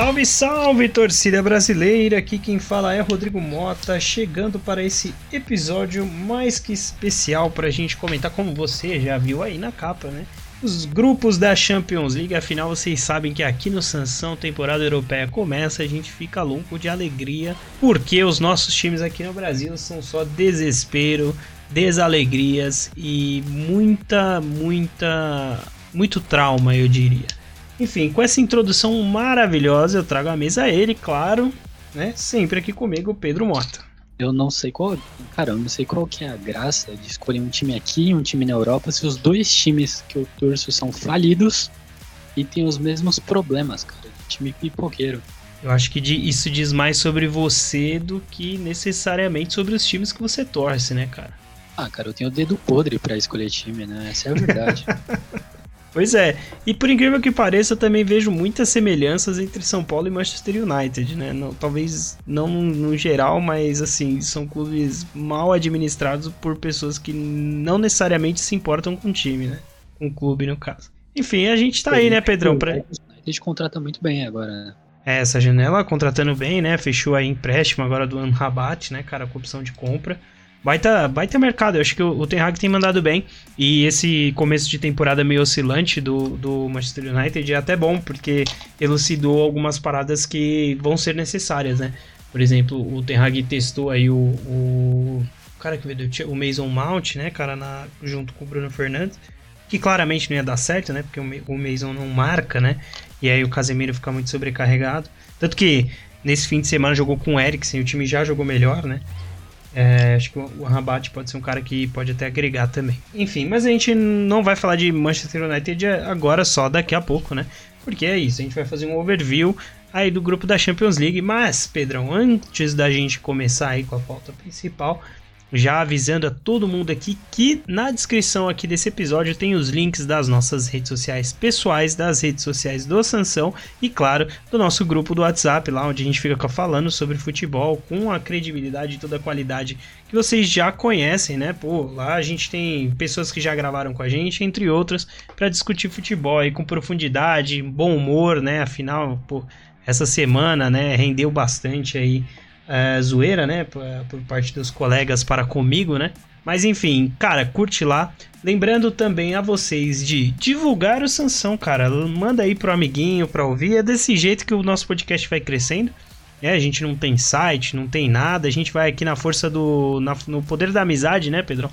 Salve, salve, torcida brasileira! Aqui quem fala é Rodrigo Mota, chegando para esse episódio mais que especial para a gente comentar, como você já viu aí na capa, né? Os grupos da Champions League, afinal vocês sabem que aqui no Sansão, temporada europeia começa, a gente fica louco de alegria, porque os nossos times aqui no Brasil são só desespero, desalegrias e muita, muita, muito trauma, eu diria. Enfim, com essa introdução maravilhosa, eu trago à mesa ele, claro, né? Sempre aqui comigo, Pedro Mota. Eu não sei qual. Cara, eu não sei qual que é a graça de escolher um time aqui e um time na Europa se os dois times que eu torço são falidos e têm os mesmos problemas, cara. Time pipoqueiro. Eu acho que isso diz mais sobre você do que necessariamente sobre os times que você torce, né, cara? Ah, cara, eu tenho o dedo podre para escolher time, né? Essa é a verdade. Pois é, e por incrível que pareça, eu também vejo muitas semelhanças entre São Paulo e Manchester United, né? Não, talvez não no geral, mas assim, são clubes mal administrados por pessoas que não necessariamente se importam com o time, né? Com o clube, no caso. Enfim, a gente tá aí, né, Pedrão? Pra... A gente contrata muito bem agora, né? É, essa janela contratando bem, né? Fechou aí empréstimo agora do Anrabat, né, cara, com opção de compra. Baita, baita mercado, eu acho que o, o Ten Hag tem mandado bem. E esse começo de temporada meio oscilante do, do Manchester United é até bom, porque elucidou algumas paradas que vão ser necessárias, né? Por exemplo, o Ten Hag testou aí o, o, cara que veio o Mason Mount, né, cara, na, junto com o Bruno Fernandes, que claramente não ia dar certo, né? Porque o, o Mason não marca, né? E aí o Casemiro fica muito sobrecarregado. Tanto que nesse fim de semana jogou com o Eriksen, o time já jogou melhor, né? É, acho que o Rabat pode ser um cara que pode até agregar também. Enfim, mas a gente não vai falar de Manchester United agora só daqui a pouco, né? Porque é isso, a gente vai fazer um overview aí do grupo da Champions League. Mas, Pedrão, antes da gente começar aí com a pauta principal, já avisando a todo mundo aqui que na descrição aqui desse episódio tem os links das nossas redes sociais pessoais, das redes sociais do Sansão e, claro, do nosso grupo do WhatsApp, lá onde a gente fica falando sobre futebol com a credibilidade e toda a qualidade que vocês já conhecem, né? Pô, lá a gente tem pessoas que já gravaram com a gente, entre outras, para discutir futebol aí com profundidade, bom humor, né? Afinal, pô, essa semana, né, rendeu bastante aí é, zoeira, né? Por, por, parte dos colegas para comigo, né? Mas enfim, cara, curte lá. Lembrando também a vocês de divulgar o Sansão, cara. Manda aí pro amiguinho pra ouvir. É desse jeito que o nosso podcast vai crescendo. É, a gente não tem site, não tem nada. A gente vai aqui na força do. Na, no poder da amizade, né, Pedrão?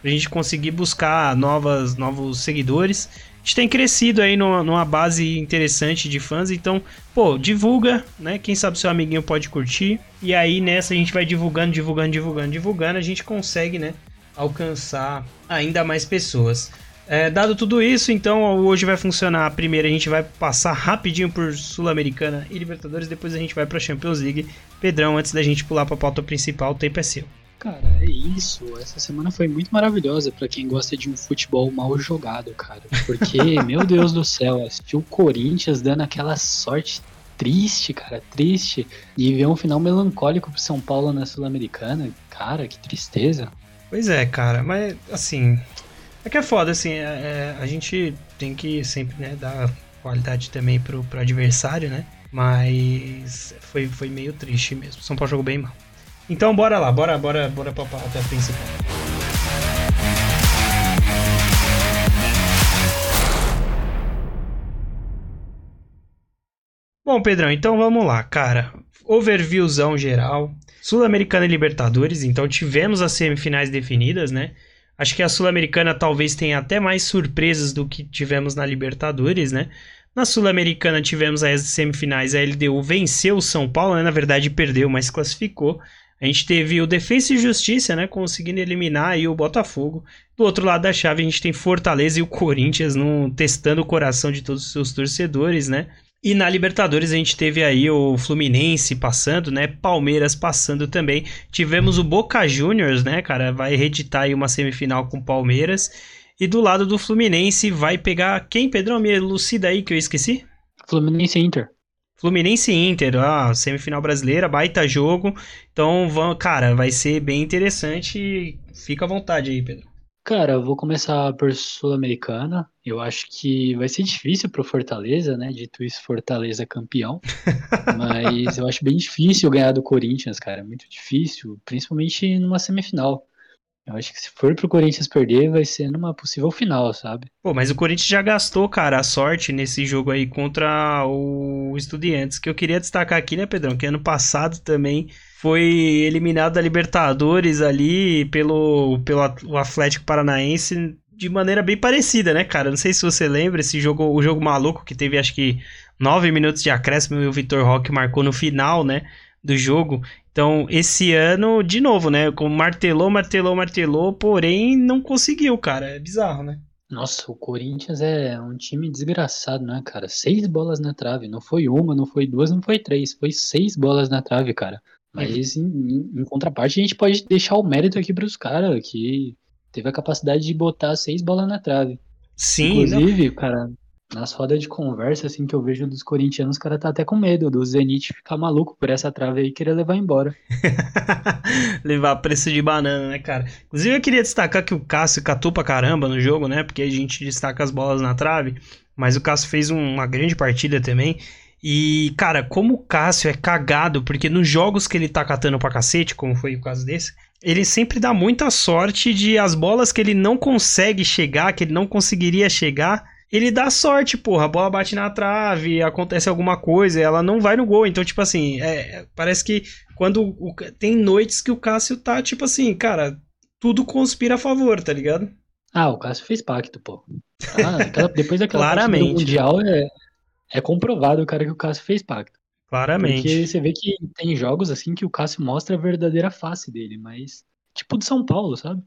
Pra gente conseguir buscar novas, novos seguidores gente tem crescido aí numa, numa, base interessante de fãs, então, pô, divulga, né? Quem sabe seu amiguinho pode curtir. E aí nessa a gente vai divulgando, divulgando, divulgando, divulgando, a gente consegue, né, alcançar ainda mais pessoas. É, dado tudo isso, então hoje vai funcionar. Primeiro a gente vai passar rapidinho por Sul-Americana e Libertadores, depois a gente vai para Champions League. Pedrão, antes da gente pular para a pauta principal, o tempo é seu. Cara, é isso. Essa semana foi muito maravilhosa para quem gosta de um futebol mal jogado, cara. Porque, meu Deus do céu, assistir o Corinthians dando aquela sorte triste, cara, triste. E ver um final melancólico pro São Paulo na Sul-Americana. Cara, que tristeza. Pois é, cara, mas assim. É que é foda, assim, é, é, a gente tem que sempre, né, dar qualidade também pro, pro adversário, né? Mas foi, foi meio triste mesmo. São Paulo jogou bem mal. Então bora lá, bora, bora, bora pra pauta principal. Bom, Pedrão, então vamos lá, cara. Overviewzão geral. Sul-Americana e Libertadores, então tivemos as semifinais definidas, né? Acho que a Sul-Americana talvez tenha até mais surpresas do que tivemos na Libertadores, né? Na Sul-Americana tivemos as semifinais, a LDU venceu o São Paulo, né? na verdade perdeu, mas classificou. A gente teve o Defensa e Justiça, né, conseguindo eliminar aí o Botafogo. Do outro lado da chave a gente tem Fortaleza e o Corinthians no, testando o coração de todos os seus torcedores, né? E na Libertadores a gente teve aí o Fluminense passando, né? Palmeiras passando também. Tivemos o Boca Juniors, né, cara? Vai reeditar aí uma semifinal com Palmeiras. E do lado do Fluminense vai pegar quem, Pedrão? Me elucida aí que eu esqueci? Fluminense Inter. Fluminense Inter, ah, semifinal brasileira, baita jogo. Então, vamos, cara, vai ser bem interessante. Fica à vontade aí, Pedro. Cara, eu vou começar por Sul-Americana. Eu acho que vai ser difícil pro Fortaleza, né? Dito isso, Fortaleza campeão. Mas eu acho bem difícil ganhar do Corinthians, cara. Muito difícil, principalmente numa semifinal. Eu acho que se for pro Corinthians perder, vai ser numa possível final, sabe? Pô, mas o Corinthians já gastou, cara, a sorte nesse jogo aí contra o Estudiantes, que eu queria destacar aqui, né, Pedrão? Que ano passado também foi eliminado da Libertadores ali pelo, pelo Atlético Paranaense de maneira bem parecida, né, cara? Não sei se você lembra esse jogo, o jogo maluco que teve acho que nove minutos de acréscimo e o Vitor Roque marcou no final, né, do jogo. Então, esse ano, de novo, né, como martelou, martelou, martelou, porém não conseguiu, cara. É bizarro, né? Nossa, o Corinthians é um time desgraçado, né, cara? Seis bolas na trave. Não foi uma, não foi duas, não foi três. Foi seis bolas na trave, cara. Mas em, em, contraparte, a gente pode deixar o mérito aqui para os caras, que teve a capacidade de botar seis bolas na trave. Sim. Inclusive, não. cara, nas rodas de conversa, assim, que eu vejo dos corintianos, os caras tá até com medo do Zenit ficar maluco por essa trave aí e querer levar embora. levar preço de banana, né, cara? Inclusive, eu queria destacar que o Cássio catou pra caramba no jogo, né? Porque a gente destaca as bolas na trave, mas o Cássio fez uma grande partida também. E, cara, como o Cássio é cagado, porque nos jogos que ele tá catando pra cacete, como foi o caso desse, ele sempre dá muita sorte de as bolas que ele não consegue chegar, que ele não conseguiria chegar, ele dá sorte, porra. A bola bate na trave, acontece alguma coisa, ela não vai no gol. Então, tipo assim, é, parece que quando o, tem noites que o Cássio tá, tipo assim, cara, tudo conspira a favor, tá ligado? Ah, o Cássio fez pacto, pô. Ah, aquela, depois daquela Claramente. do Mundial é, é comprovado, cara, que o Cássio fez pacto. Claramente. Porque você vê que tem jogos assim que o Cássio mostra a verdadeira face dele, mas tipo de São Paulo, sabe?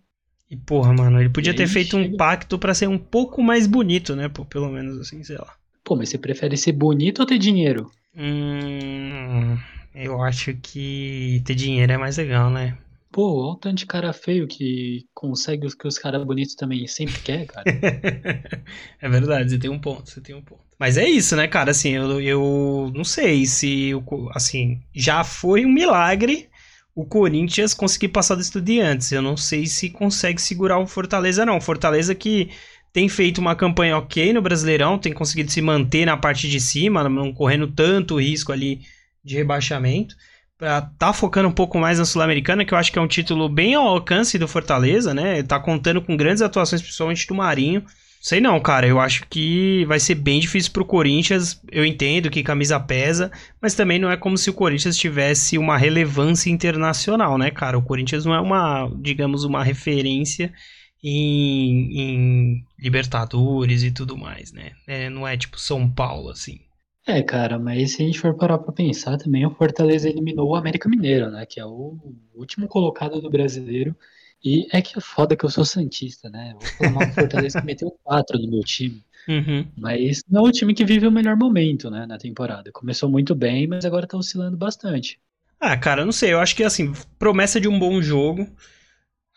E porra, mano, ele podia ter feito chega... um pacto para ser um pouco mais bonito, né? Pô, pelo menos assim, sei lá. Pô, mas você prefere ser bonito ou ter dinheiro? Hum, eu acho que ter dinheiro é mais legal, né? Pô, olha o tanto de cara feio que consegue os que os caras bonitos também sempre quer, cara. é verdade, você tem um ponto, você tem um ponto. Mas é isso, né, cara? Assim, eu, eu não sei se, assim, já foi um milagre o Corinthians conseguir passar do Estudiantes. Eu não sei se consegue segurar o Fortaleza, não. Fortaleza que tem feito uma campanha ok no Brasileirão, tem conseguido se manter na parte de cima, não correndo tanto risco ali de rebaixamento pra tá focando um pouco mais na Sul-Americana, que eu acho que é um título bem ao alcance do Fortaleza, né? Tá contando com grandes atuações, principalmente do Marinho. Sei não, cara, eu acho que vai ser bem difícil pro Corinthians. Eu entendo que camisa pesa, mas também não é como se o Corinthians tivesse uma relevância internacional, né, cara? O Corinthians não é uma, digamos, uma referência em, em Libertadores e tudo mais, né? É, não é tipo São Paulo, assim. É, cara, mas se a gente for parar pra pensar também, o Fortaleza eliminou o América Mineiro, né? Que é o último colocado do brasileiro. E é que é foda que eu sou Santista, né? Vou falar do Fortaleza que meteu quatro no meu time. Uhum. Mas não é o time que vive o melhor momento, né, na temporada. Começou muito bem, mas agora tá oscilando bastante. Ah, cara, não sei. Eu acho que, assim, promessa de um bom jogo.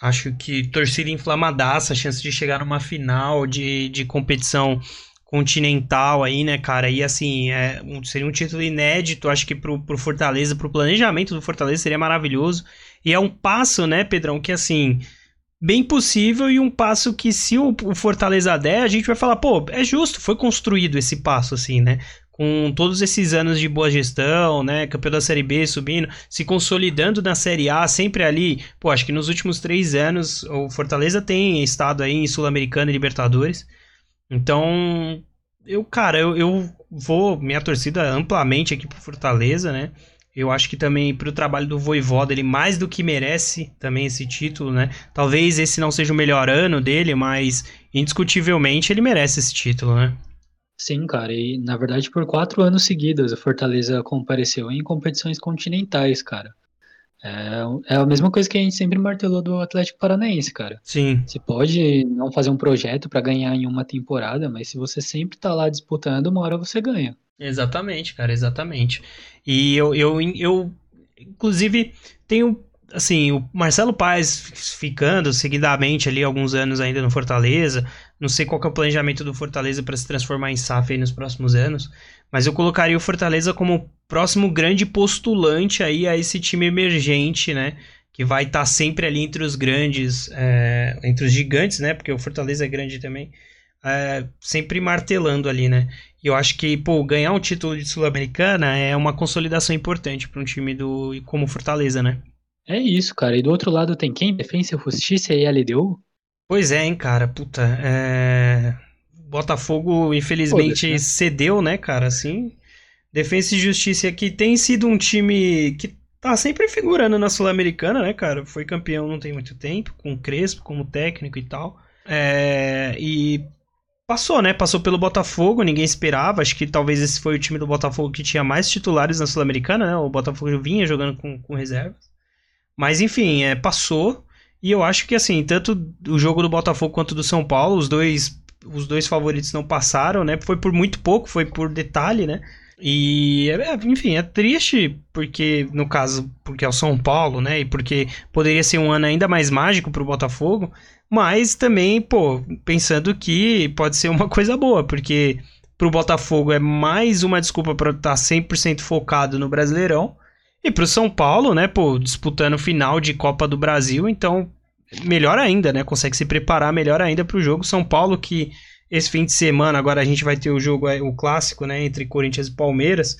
Acho que torcida inflamadaça, chance de chegar numa final de, de competição continental aí, né, cara? E assim, é, um, seria um título inédito, acho que pro, pro Fortaleza, pro planejamento do Fortaleza seria maravilhoso. E é um passo, né, Pedrão, que assim, bem possível e um passo que se o, Fortaleza der, a gente vai falar, pô, é justo, foi construído esse passo, assim, né? com todos esses anos de boa gestão, né, campeão da Série B subindo, se consolidando na Série A, sempre ali, pô, acho que nos últimos três anos o Fortaleza tem estado aí em Sul-Americana e Libertadores, então, eu, cara, eu, eu vou minha torcida amplamente aqui pro Fortaleza, né? Eu acho que também pro trabalho do Voivoda, ele mais do que merece também esse título, né? Talvez esse não seja o melhor ano dele, mas indiscutivelmente ele merece esse título, né? Sim, cara, e na verdade por quatro anos seguidos o Fortaleza compareceu em competições continentais, cara. É, é a mesma coisa que a gente sempre martelou do Atlético Paranaense, cara. Sim. Você pode não fazer um projeto para ganhar em uma temporada, mas se você sempre tá lá disputando, uma hora você ganha. Exatamente, cara, exatamente. E eu, eu, eu inclusive, tenho assim, o Marcelo Paes ficando seguidamente ali alguns anos ainda no Fortaleza, não sei qual é o planejamento do Fortaleza para se transformar em SAF nos próximos anos, mas eu colocaria o Fortaleza como próximo grande postulante aí a esse time emergente, né? que vai estar tá sempre ali entre os grandes, é, entre os gigantes, né? Porque o Fortaleza é grande também, é, sempre martelando ali, né? E eu acho que, pô, ganhar um título de Sul-Americana é uma consolidação importante para um time do como Fortaleza, né? É isso, cara. E do outro lado tem quem? Defensa, Justiça e LDU? Pois é, hein, cara. Puta, é... Botafogo, infelizmente, né? cedeu, né, cara, assim. Defesa e Justiça que tem sido um time que tá sempre figurando na Sul-Americana, né, cara? Foi campeão não tem muito tempo, com o Crespo como técnico e tal. É... E passou, né? Passou pelo Botafogo, ninguém esperava. Acho que talvez esse foi o time do Botafogo que tinha mais titulares na Sul-Americana, né? O Botafogo vinha jogando com, com reservas. Mas enfim, é, passou. E eu acho que assim, tanto o jogo do Botafogo quanto do São Paulo, os dois, os dois favoritos não passaram, né? Foi por muito pouco, foi por detalhe, né? E, é, enfim, é triste porque, no caso, porque é o São Paulo, né? E porque poderia ser um ano ainda mais mágico para o Botafogo, mas também, pô, pensando que pode ser uma coisa boa, porque para o Botafogo é mais uma desculpa para estar 100% focado no Brasileirão e pro São Paulo, né, pô, disputando final de Copa do Brasil, então melhor ainda, né? Consegue se preparar melhor ainda pro jogo. São Paulo que esse fim de semana agora a gente vai ter o jogo, é, o clássico, né, entre Corinthians e Palmeiras.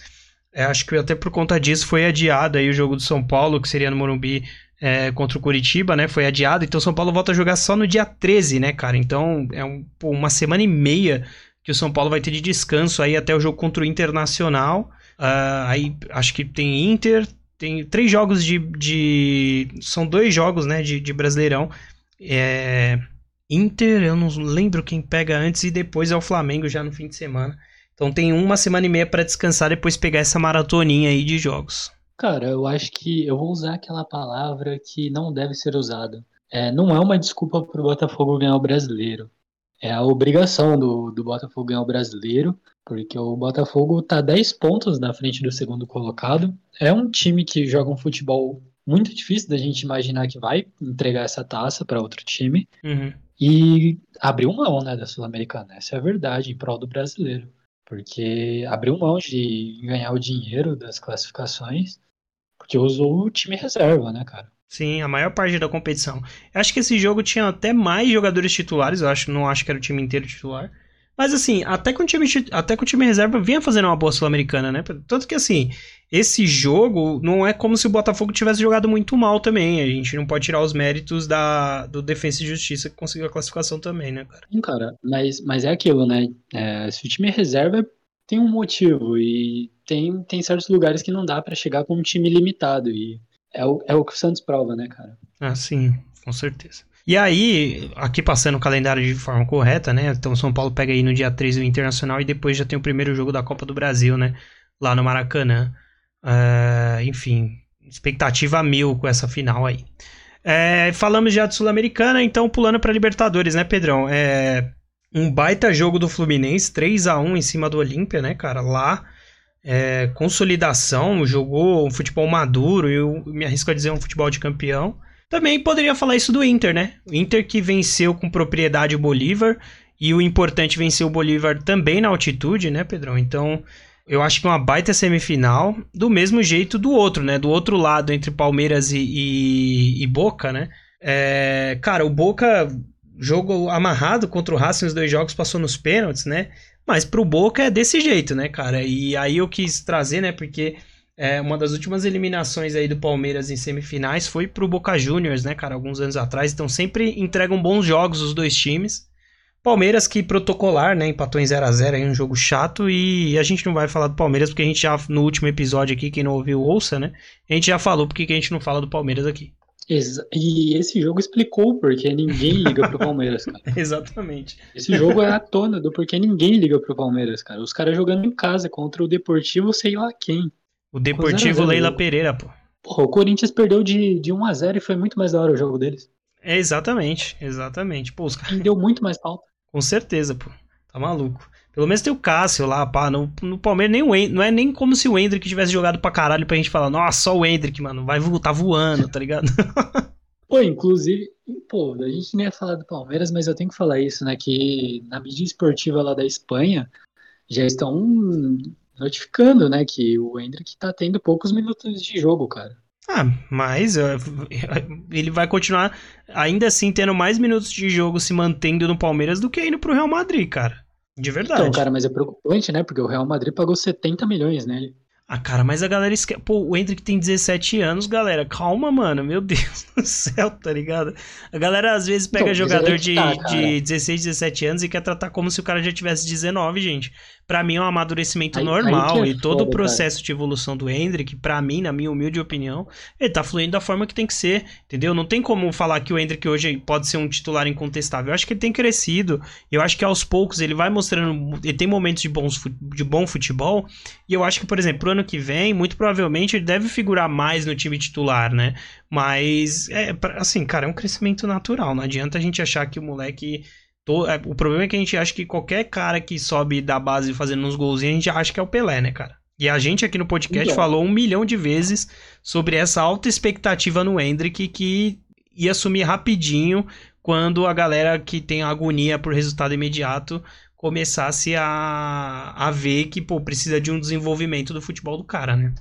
É, acho que até por conta disso foi adiado aí o jogo do São Paulo, que seria no Morumbi é, contra o Curitiba, né? Foi adiado. Então São Paulo volta a jogar só no dia 13, né, cara? Então é um, pô, uma semana e meia que o São Paulo vai ter de descanso aí até o jogo contra o Internacional. Uh, aí acho que tem Inter, tem três jogos de. de são dois jogos, né, de, de Brasileirão. É, Inter, eu não lembro quem pega antes e depois é o Flamengo já no fim de semana. Então tem uma semana e meia para descansar depois pegar essa maratoninha aí de jogos. Cara, eu acho que eu vou usar aquela palavra que não deve ser usada. É, não é uma desculpa pro Botafogo ganhar o brasileiro. É a obrigação do, do Botafogo ganhar o brasileiro. Porque o Botafogo está 10 pontos na frente do segundo colocado. É um time que joga um futebol muito difícil da gente imaginar que vai entregar essa taça para outro time. Uhum. E abriu mão né, da Sul-Americana. Essa é a verdade, em prol do brasileiro. Porque abriu mão de ganhar o dinheiro das classificações, porque usou o time reserva, né, cara? Sim, a maior parte da competição. Eu acho que esse jogo tinha até mais jogadores titulares, eu acho, não acho que era o time inteiro titular. Mas assim, até que o time, até que o time reserva vinha fazendo uma boa Sul-Americana, né? Tanto que assim, esse jogo não é como se o Botafogo tivesse jogado muito mal também. A gente não pode tirar os méritos da, do Defensa e Justiça que conseguiu a classificação também, né, cara? Sim, cara, mas, mas é aquilo, né? É, se o time reserva tem um motivo e tem, tem certos lugares que não dá para chegar com um time limitado. E é o, é o que o Santos prova, né, cara? Ah, sim, com certeza. E aí, aqui passando o calendário de forma correta, né? Então São Paulo pega aí no dia 3 o Internacional e depois já tem o primeiro jogo da Copa do Brasil, né? Lá no Maracanã. Uh, enfim, expectativa mil com essa final aí. É, falamos já de Sul-Americana, então pulando para Libertadores, né, Pedrão? É um baita jogo do Fluminense, 3 a 1 em cima do Olímpia, né, cara? Lá, é, consolidação, jogou um futebol maduro, eu me arrisco a dizer um futebol de campeão. Também poderia falar isso do Inter, né? O Inter que venceu com propriedade o Bolívar e o importante venceu o Bolívar também na altitude, né, Pedrão? Então, eu acho que uma baita semifinal, do mesmo jeito do outro, né? Do outro lado, entre Palmeiras e, e, e Boca, né? É, cara, o Boca, jogo amarrado contra o Racing, os dois jogos passou nos pênaltis, né? Mas pro Boca é desse jeito, né, cara? E aí eu quis trazer, né? Porque é, uma das últimas eliminações aí do Palmeiras em semifinais foi pro Boca Juniors, né, cara, alguns anos atrás. Então sempre entregam bons jogos os dois times. Palmeiras que protocolar, né, empatou em 0 a 0 aí um jogo chato e a gente não vai falar do Palmeiras porque a gente já no último episódio aqui, quem não ouviu ouça, né? A gente já falou porque que a gente não fala do Palmeiras aqui. E esse jogo explicou porque ninguém liga pro Palmeiras, cara. Exatamente. Esse jogo é a tona do porquê ninguém liga pro Palmeiras, cara. Os caras jogando em casa contra o Deportivo, sei lá quem. O Deportivo Leila Pereira, pô. Porra, o Corinthians perdeu de, de 1 a 0 e foi muito mais da hora o jogo deles. É, exatamente, exatamente. Pô, os caras... Deu muito mais pauta. Com certeza, pô. Tá maluco. Pelo menos tem o Cássio lá, pá. No, no Palmeiras, nem o Hendrick, não é nem como se o Hendrick tivesse jogado pra caralho pra gente falar, nossa, só o Hendrick, mano, vai tá voando, tá ligado? pô, inclusive, pô, a gente nem ia falar do Palmeiras, mas eu tenho que falar isso, né? Que na mídia esportiva lá da Espanha já estão notificando, né, que o Hendrick tá tendo poucos minutos de jogo, cara. Ah, mas uh, ele vai continuar ainda assim tendo mais minutos de jogo se mantendo no Palmeiras do que indo pro Real Madrid, cara. De verdade. Então, cara, mas é preocupante, né? Porque o Real Madrid pagou 70 milhões nele. Ah, cara, mas a galera esquece. Pô, o Hendrick tem 17 anos, galera. Calma, mano. Meu Deus do céu, tá ligado? A galera às vezes pega então, jogador de, tá, de 16, 17 anos e quer tratar como se o cara já tivesse 19, gente para mim é um amadurecimento aí, normal aí é e todo foda, o processo cara. de evolução do Hendrick, para mim, na minha humilde opinião, ele tá fluindo da forma que tem que ser, entendeu? Não tem como falar que o Hendrick hoje pode ser um titular incontestável. Eu acho que ele tem crescido. Eu acho que aos poucos ele vai mostrando, ele tem momentos de bons de bom futebol, e eu acho que, por exemplo, pro ano que vem, muito provavelmente ele deve figurar mais no time titular, né? Mas é assim, cara, é um crescimento natural, não adianta a gente achar que o moleque é, o problema é que a gente acha que qualquer cara que sobe da base fazendo uns golzinhos, a gente acha que é o Pelé, né, cara? E a gente aqui no podcast então. falou um milhão de vezes sobre essa alta expectativa no Hendrick que ia sumir rapidinho quando a galera que tem agonia por resultado imediato começasse a, a ver que, pô, precisa de um desenvolvimento do futebol do cara, né?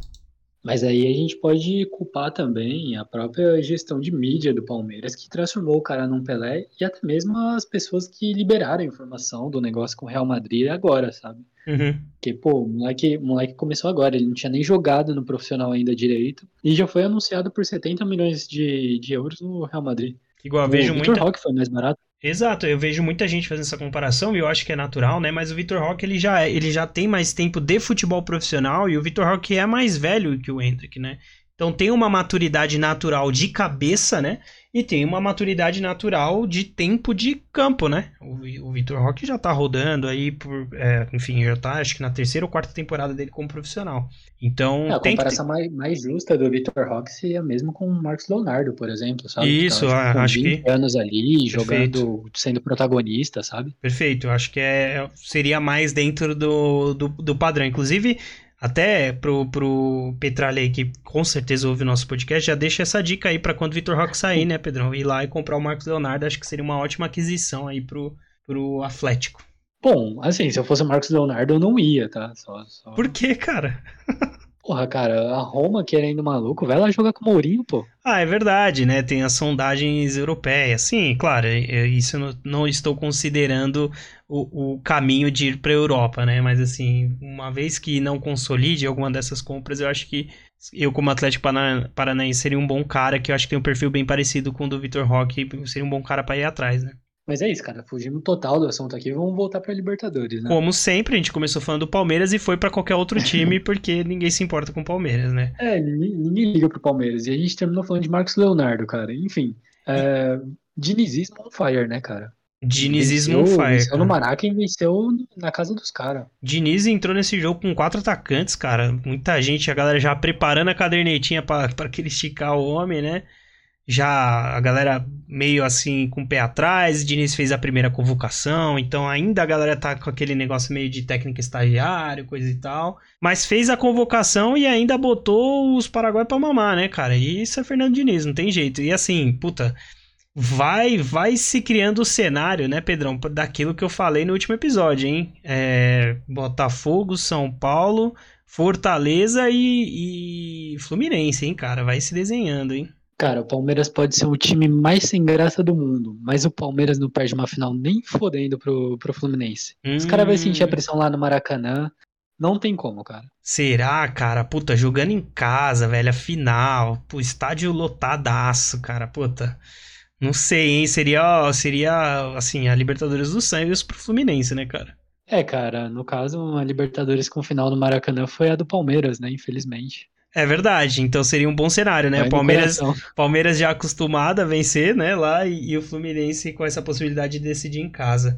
Mas aí a gente pode culpar também a própria gestão de mídia do Palmeiras, que transformou o cara num Pelé, e até mesmo as pessoas que liberaram a informação do negócio com o Real Madrid agora, sabe? Uhum. Porque, pô, o moleque, o moleque começou agora, ele não tinha nem jogado no profissional ainda direito, e já foi anunciado por 70 milhões de, de euros no Real Madrid. Igual, eu vejo muito. O Rock foi mais barato. Exato, eu vejo muita gente fazendo essa comparação e eu acho que é natural, né? Mas o Vitor Roque ele já, é, ele já tem mais tempo de futebol profissional e o Vitor Roque é mais velho que o Hendrick, né? Então tem uma maturidade natural de cabeça, né? E tem uma maturidade natural de tempo de campo, né? O, o Vitor Roque já tá rodando aí por. É, enfim, já tá acho que na terceira ou quarta temporada dele como profissional. Então. É, a comparação mais, mais justa do Vitor Roque seria mesmo com o Marcos Leonardo, por exemplo, sabe? Isso, então, tipo, acho que. anos ali, Perfeito. jogando, sendo protagonista, sabe? Perfeito, acho que é, seria mais dentro do, do, do padrão. Inclusive, até pro, pro Petralha aí, que com certeza ouve o nosso podcast, já deixa essa dica aí para quando o Vitor Roque sair, né, Pedrão? Ir lá e comprar o Marcos Leonardo, acho que seria uma ótima aquisição aí pro, pro Atlético. Bom, assim, se eu fosse o Marcos Leonardo, eu não ia, tá? Só, só... Por que, cara? Porra, cara, a Roma querendo maluco, vai lá jogar com o Mourinho, pô. Ah, é verdade, né? Tem as sondagens europeias. Sim, claro, é, é, isso não, não estou considerando o, o caminho de ir para a Europa, né? Mas assim, uma vez que não consolide alguma dessas compras, eu acho que eu, como Atlético Paranaense, seria um bom cara, que eu acho que tem um perfil bem parecido com o do Vitor Roque, seria um bom cara para ir atrás, né? Mas é isso, cara. Fugimos total do assunto aqui. Vamos voltar pra Libertadores, né? Como sempre, a gente começou falando do Palmeiras e foi para qualquer outro time, porque ninguém se importa com o Palmeiras, né? É, ninguém, ninguém, liga pro Palmeiras. E a gente terminou falando de Marcos Leonardo, cara. Enfim. É, dinizismo on fire, né, cara? Dinizismo on fire. Venceu no Maraca e venceu na casa dos caras. Diniz entrou nesse jogo com quatro atacantes, cara. Muita gente, a galera já preparando a cadernetinha para que ele esticar o homem, né? Já a galera meio assim com o pé atrás, Diniz fez a primeira convocação, então ainda a galera tá com aquele negócio meio de técnica estagiário, coisa e tal. Mas fez a convocação e ainda botou os Paraguai pra mamar, né, cara? E isso é Fernando Diniz, não tem jeito. E assim, puta, vai vai se criando o cenário, né, Pedrão, daquilo que eu falei no último episódio, hein? É, Botafogo, São Paulo, Fortaleza e, e Fluminense, hein, cara? Vai se desenhando, hein? Cara, o Palmeiras pode ser o time mais sem graça do mundo, mas o Palmeiras não perde uma final nem fodendo pro, pro Fluminense. Hum. Os caras vão sentir a pressão lá no Maracanã. Não tem como, cara. Será, cara? Puta, jogando em casa, velho, a final. Pô, estádio lotadaço, cara. Puta. Não sei, hein? Seria, seria assim, a Libertadores do Santos pro Fluminense, né, cara? É, cara, no caso, a Libertadores com final no Maracanã foi a do Palmeiras, né? Infelizmente. É verdade, então seria um bom cenário, né? o Palmeiras, Palmeiras já acostumado a vencer, né? Lá e, e, o Fluminense com essa possibilidade de decidir em casa.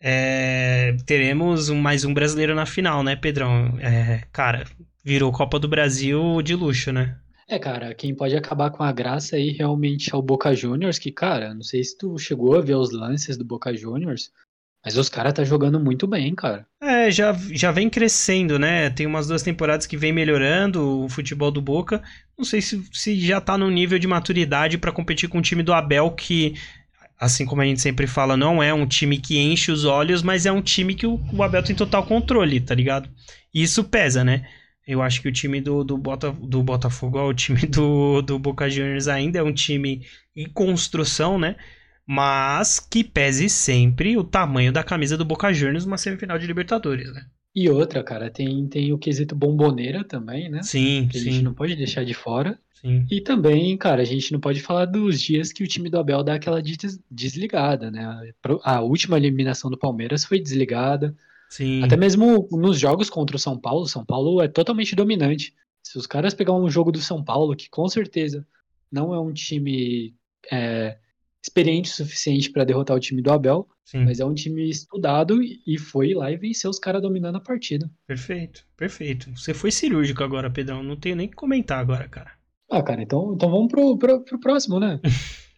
É, teremos um, mais um brasileiro na final, né, Pedrão? É, cara, virou Copa do Brasil de luxo, né? É, cara, quem pode acabar com a graça aí realmente é o Boca Juniors, que, cara, não sei se tu chegou a ver os lances do Boca Juniors, mas os caras tá jogando muito bem, cara. É, já, já vem crescendo, né? Tem umas duas temporadas que vem melhorando o futebol do Boca. Não sei se, se já tá no nível de maturidade para competir com o time do Abel, que, assim como a gente sempre fala, não é um time que enche os olhos, mas é um time que o, o Abel tem total controle, tá ligado? E isso pesa, né? Eu acho que o time do, do, Bota, do Botafogo, ó, o time do, do Boca Juniors ainda é um time em construção, né? Mas que pese sempre o tamanho da camisa do Boca Juniors numa semifinal de Libertadores, né? E outra, cara, tem, tem o quesito bomboneira também, né? Sim, que sim. a gente não pode deixar de fora. Sim. E também, cara, a gente não pode falar dos dias que o time do Abel dá aquela des desligada, né? A última eliminação do Palmeiras foi desligada. Sim. Até mesmo nos jogos contra o São Paulo, São Paulo é totalmente dominante. Se os caras pegar um jogo do São Paulo, que com certeza não é um time é, experiente o suficiente para derrotar o time do Abel, Sim. mas é um time estudado e foi lá e venceu os caras dominando a partida. Perfeito, perfeito. Você foi cirúrgico agora, Pedrão. Não tenho nem que comentar agora, cara. Ah, cara, então, então vamos pro, pro, pro próximo, né?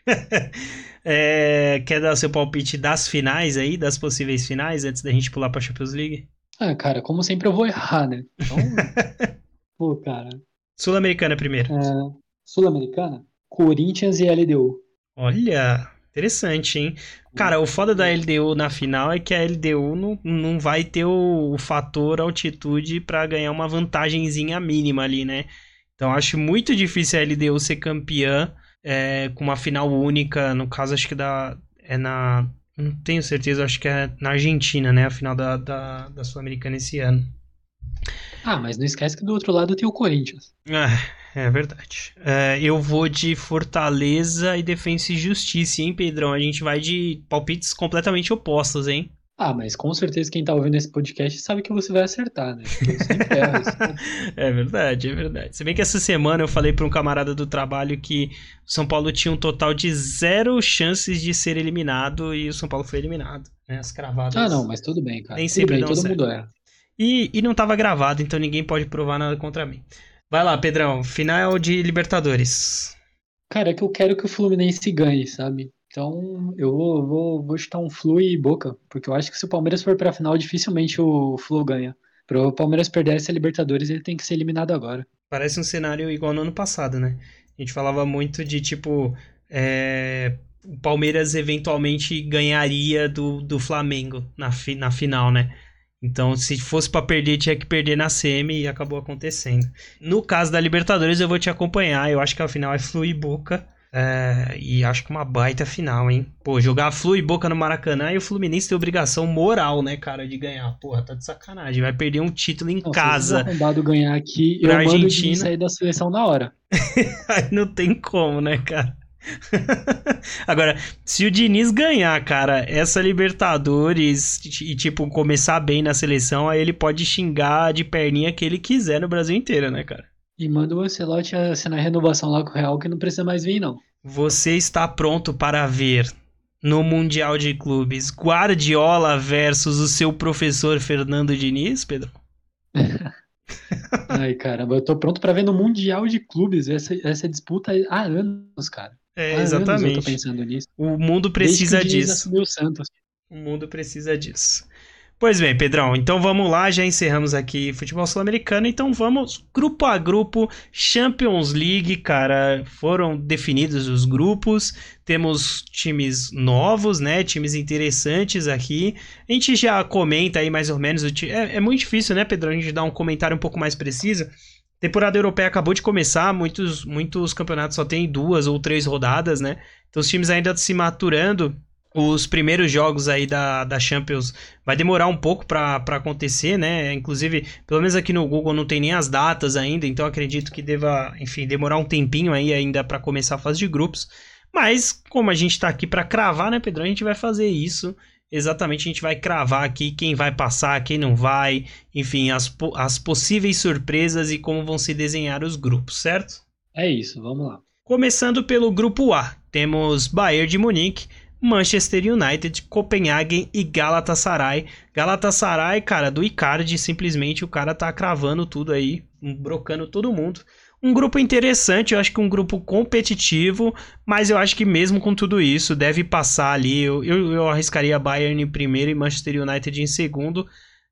é, quer dar seu palpite das finais aí, das possíveis finais, antes da gente pular pra Champions League? Ah, cara, como sempre eu vou errar, né? Então, pô, cara. Sul-Americana primeiro. É, Sul-Americana, Corinthians e LDU. Olha, interessante, hein? Cara, o foda da LDU na final é que a LDU não, não vai ter o, o fator altitude para ganhar uma vantagenzinha mínima ali, né? Então acho muito difícil a LDU ser campeã é, com uma final única. No caso, acho que da, é na. Não tenho certeza, acho que é na Argentina, né? A final da, da, da Sul-Americana esse ano. Ah, mas não esquece que do outro lado tem o Corinthians. Ah, é verdade. É, eu vou de Fortaleza e Defensa e Justiça, hein, Pedrão? A gente vai de palpites completamente opostos, hein? Ah, mas com certeza quem tá ouvindo esse podcast sabe que você vai acertar, né? É verdade, é verdade. Se bem que essa semana eu falei para um camarada do trabalho que o São Paulo tinha um total de zero chances de ser eliminado e o São Paulo foi eliminado. Né? As cravadas. Ah, não, mas tudo bem, cara. Nem tudo sempre bem, todo certo. mundo erra. E, e não tava gravado, então ninguém pode provar nada contra mim. Vai lá, Pedrão. Final de Libertadores. Cara, é que eu quero que o Fluminense ganhe, sabe? Então eu vou, vou, vou chutar um Flu e Boca, porque eu acho que se o Palmeiras for pra final, dificilmente o Flu ganha. Para o Palmeiras perder essa Libertadores, ele tem que ser eliminado agora. Parece um cenário igual no ano passado, né? A gente falava muito de tipo. É... O Palmeiras eventualmente ganharia do, do Flamengo na, fi, na final, né? Então, se fosse para perder, tinha que perder na semi e acabou acontecendo. No caso da Libertadores, eu vou te acompanhar. Eu acho que a final é Flu e Boca. É, e acho que uma baita final, hein? Pô, jogar Flu e Boca no Maracanã e o Fluminense tem obrigação moral, né, cara, de ganhar. Porra, tá de sacanagem. Vai perder um título em Não, casa. Se ganhar aqui, eu mando Argentina. sair da seleção na hora. Aí não tem como, né, cara? Agora, se o Diniz ganhar, cara, essa Libertadores e, tipo, começar bem na seleção, aí ele pode xingar de perninha que ele quiser no Brasil inteiro, né, cara? E manda o Ancelotti assinar renovação lá com o Real, que não precisa mais vir, não. Você está pronto para ver no Mundial de Clubes Guardiola versus o seu professor Fernando Diniz, Pedro? Ai, caramba, eu tô pronto pra ver no Mundial de Clubes essa, essa disputa há anos, cara. É, há exatamente. Anos eu tô pensando nisso. O mundo precisa Desde que o disso. o Santos. O mundo precisa disso. Pois bem, Pedrão, então vamos lá, já encerramos aqui futebol sul-americano, então vamos grupo a grupo, Champions League, cara, foram definidos os grupos, temos times novos, né, times interessantes aqui, a gente já comenta aí mais ou menos, é, é muito difícil, né, Pedrão, a gente dar um comentário um pouco mais preciso, temporada europeia acabou de começar, muitos, muitos campeonatos só tem duas ou três rodadas, né, então os times ainda se maturando, os primeiros jogos aí da, da Champions vai demorar um pouco para acontecer, né? Inclusive, pelo menos aqui no Google não tem nem as datas ainda, então acredito que deva, enfim, demorar um tempinho aí ainda para começar a fase de grupos. Mas, como a gente tá aqui para cravar, né, Pedro? A gente vai fazer isso. Exatamente, a gente vai cravar aqui quem vai passar, quem não vai, enfim, as, as possíveis surpresas e como vão se desenhar os grupos, certo? É isso, vamos lá. Começando pelo grupo A, temos Bayern de Munique, Manchester United, Copenhagen e Galatasaray. Galatasaray, cara, do Icardi, simplesmente o cara tá cravando tudo aí, brocando todo mundo. Um grupo interessante, eu acho que um grupo competitivo, mas eu acho que mesmo com tudo isso, deve passar ali. Eu, eu, eu arriscaria Bayern em primeiro e Manchester United em segundo.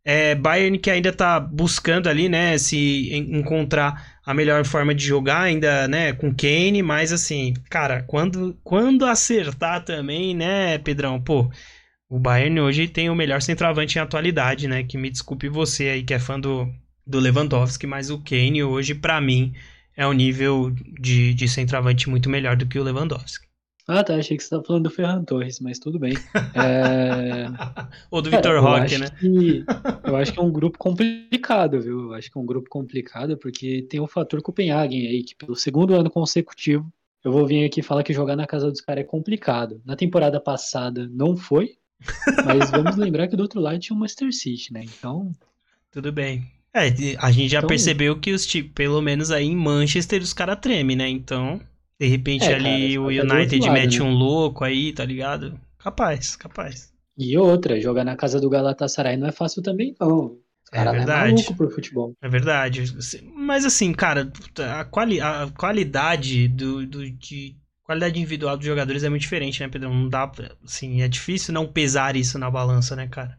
É, Bayern que ainda tá buscando ali, né, se en- encontrar a melhor forma de jogar, ainda, né, com Kane, mas assim, cara, quando, quando acertar também, né, Pedrão, pô, o Bayern hoje tem o melhor centroavante em atualidade, né, que me desculpe você aí que é fã do, do Lewandowski, mas o Kane hoje, para mim, é um nível de, de centroavante muito melhor do que o Lewandowski. Ah, tá. Achei que você estava falando do Ferran Torres, mas tudo bem. É... Ou do Vitor Roque, né? Que, eu acho que é um grupo complicado, viu? Eu acho que é um grupo complicado porque tem o fator Copenhagen aí, que pelo segundo ano consecutivo, eu vou vir aqui falar que jogar na casa dos caras é complicado. Na temporada passada não foi, mas vamos lembrar que do outro lado tinha o Master City, né? Então. Tudo bem. É, a gente já então... percebeu que os pelo menos aí em Manchester os caras tremem, né? Então. De repente é, ali cara, o United lado, mete né? um louco aí, tá ligado? Capaz, capaz. E outra, jogar na casa do Galatasaray não é fácil também, não. É verdade. É por futebol. É verdade. Mas assim, cara, a, quali a qualidade do, do, de qualidade individual dos jogadores é muito diferente, né, Pedro? Não dá, assim, é difícil não pesar isso na balança, né, cara?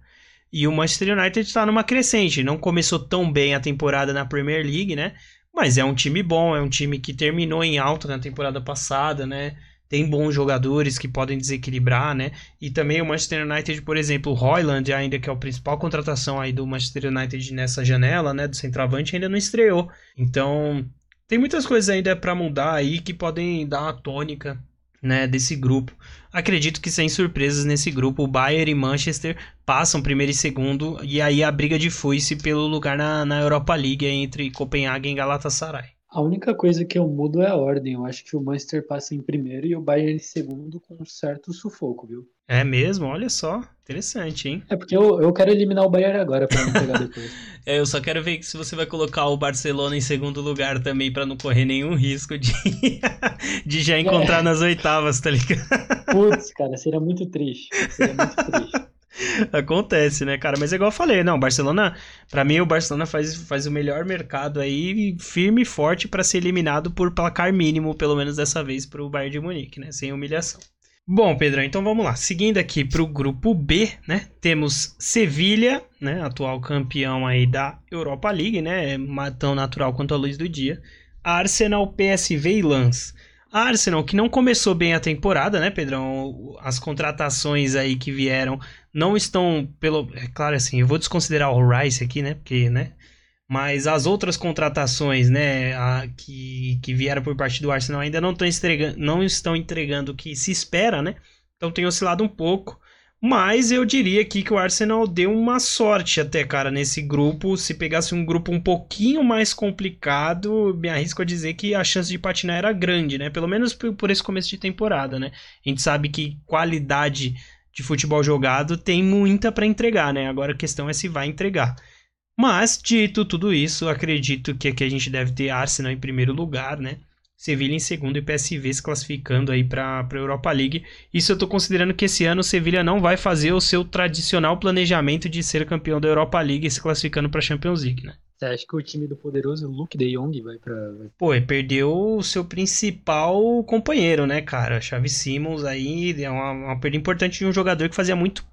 E o Manchester United tá numa crescente, não começou tão bem a temporada na Premier League, né? Mas é um time bom, é um time que terminou em alta na temporada passada, né? Tem bons jogadores que podem desequilibrar, né? E também o Manchester United, por exemplo, o Royland, ainda que é a principal contratação aí do Manchester United nessa janela, né? Do centroavante, ainda não estreou. Então, tem muitas coisas ainda para mudar aí que podem dar uma tônica né, desse grupo. Acredito que sem surpresas nesse grupo, o Bayern e Manchester passam primeiro e segundo, e aí a briga de foice pelo lugar na, na Europa League entre Copenhague e Galatasaray. A única coisa que eu mudo é a ordem. Eu acho que o Manchester passa em primeiro e o Bayern em segundo com um certo sufoco, viu? É mesmo? Olha só. Interessante, hein? É porque eu, eu quero eliminar o Bayern agora pra não pegar depois. é, eu só quero ver se você vai colocar o Barcelona em segundo lugar também para não correr nenhum risco de, de já encontrar é. nas oitavas, tá ligado? Putz, cara, seria muito triste. Seria muito triste. Acontece, né, cara? Mas é igual eu falei, não, Barcelona, para mim o Barcelona faz, faz o melhor mercado aí, firme e forte para ser eliminado por placar mínimo, pelo menos dessa vez pro Bayern de Munique, né, sem humilhação. Bom, Pedrão, então vamos lá. Seguindo aqui pro grupo B, né? Temos Sevilha, né, atual campeão aí da Europa League, né, tão natural quanto a luz do dia. Arsenal, PSV e Lens. Arsenal, que não começou bem a temporada, né, Pedrão? As contratações aí que vieram não estão pelo. É claro assim, eu vou desconsiderar o Rice aqui, né? Porque, né? Mas as outras contratações, né, a, que, que vieram por parte do Arsenal ainda não estão entregando, não estão entregando o que se espera, né? Então tem oscilado um pouco. Mas eu diria aqui que o Arsenal deu uma sorte até, cara, nesse grupo. Se pegasse um grupo um pouquinho mais complicado, me arrisco a dizer que a chance de patinar era grande, né? Pelo menos por esse começo de temporada, né? A gente sabe que qualidade de futebol jogado tem muita para entregar, né? Agora a questão é se vai entregar. Mas, dito tudo isso, acredito que aqui a gente deve ter Arsenal em primeiro lugar, né? Sevilha em segundo e PSV se classificando aí para a Europa League. Isso eu estou considerando que esse ano o Sevilha não vai fazer o seu tradicional planejamento de ser campeão da Europa League e se classificando para a Champions League, né? Você acha que o time do poderoso Luke de Jong vai para Pô, e perdeu o seu principal companheiro, né, cara? Chave Simmons aí é uma, uma perda importante de um jogador que fazia muito.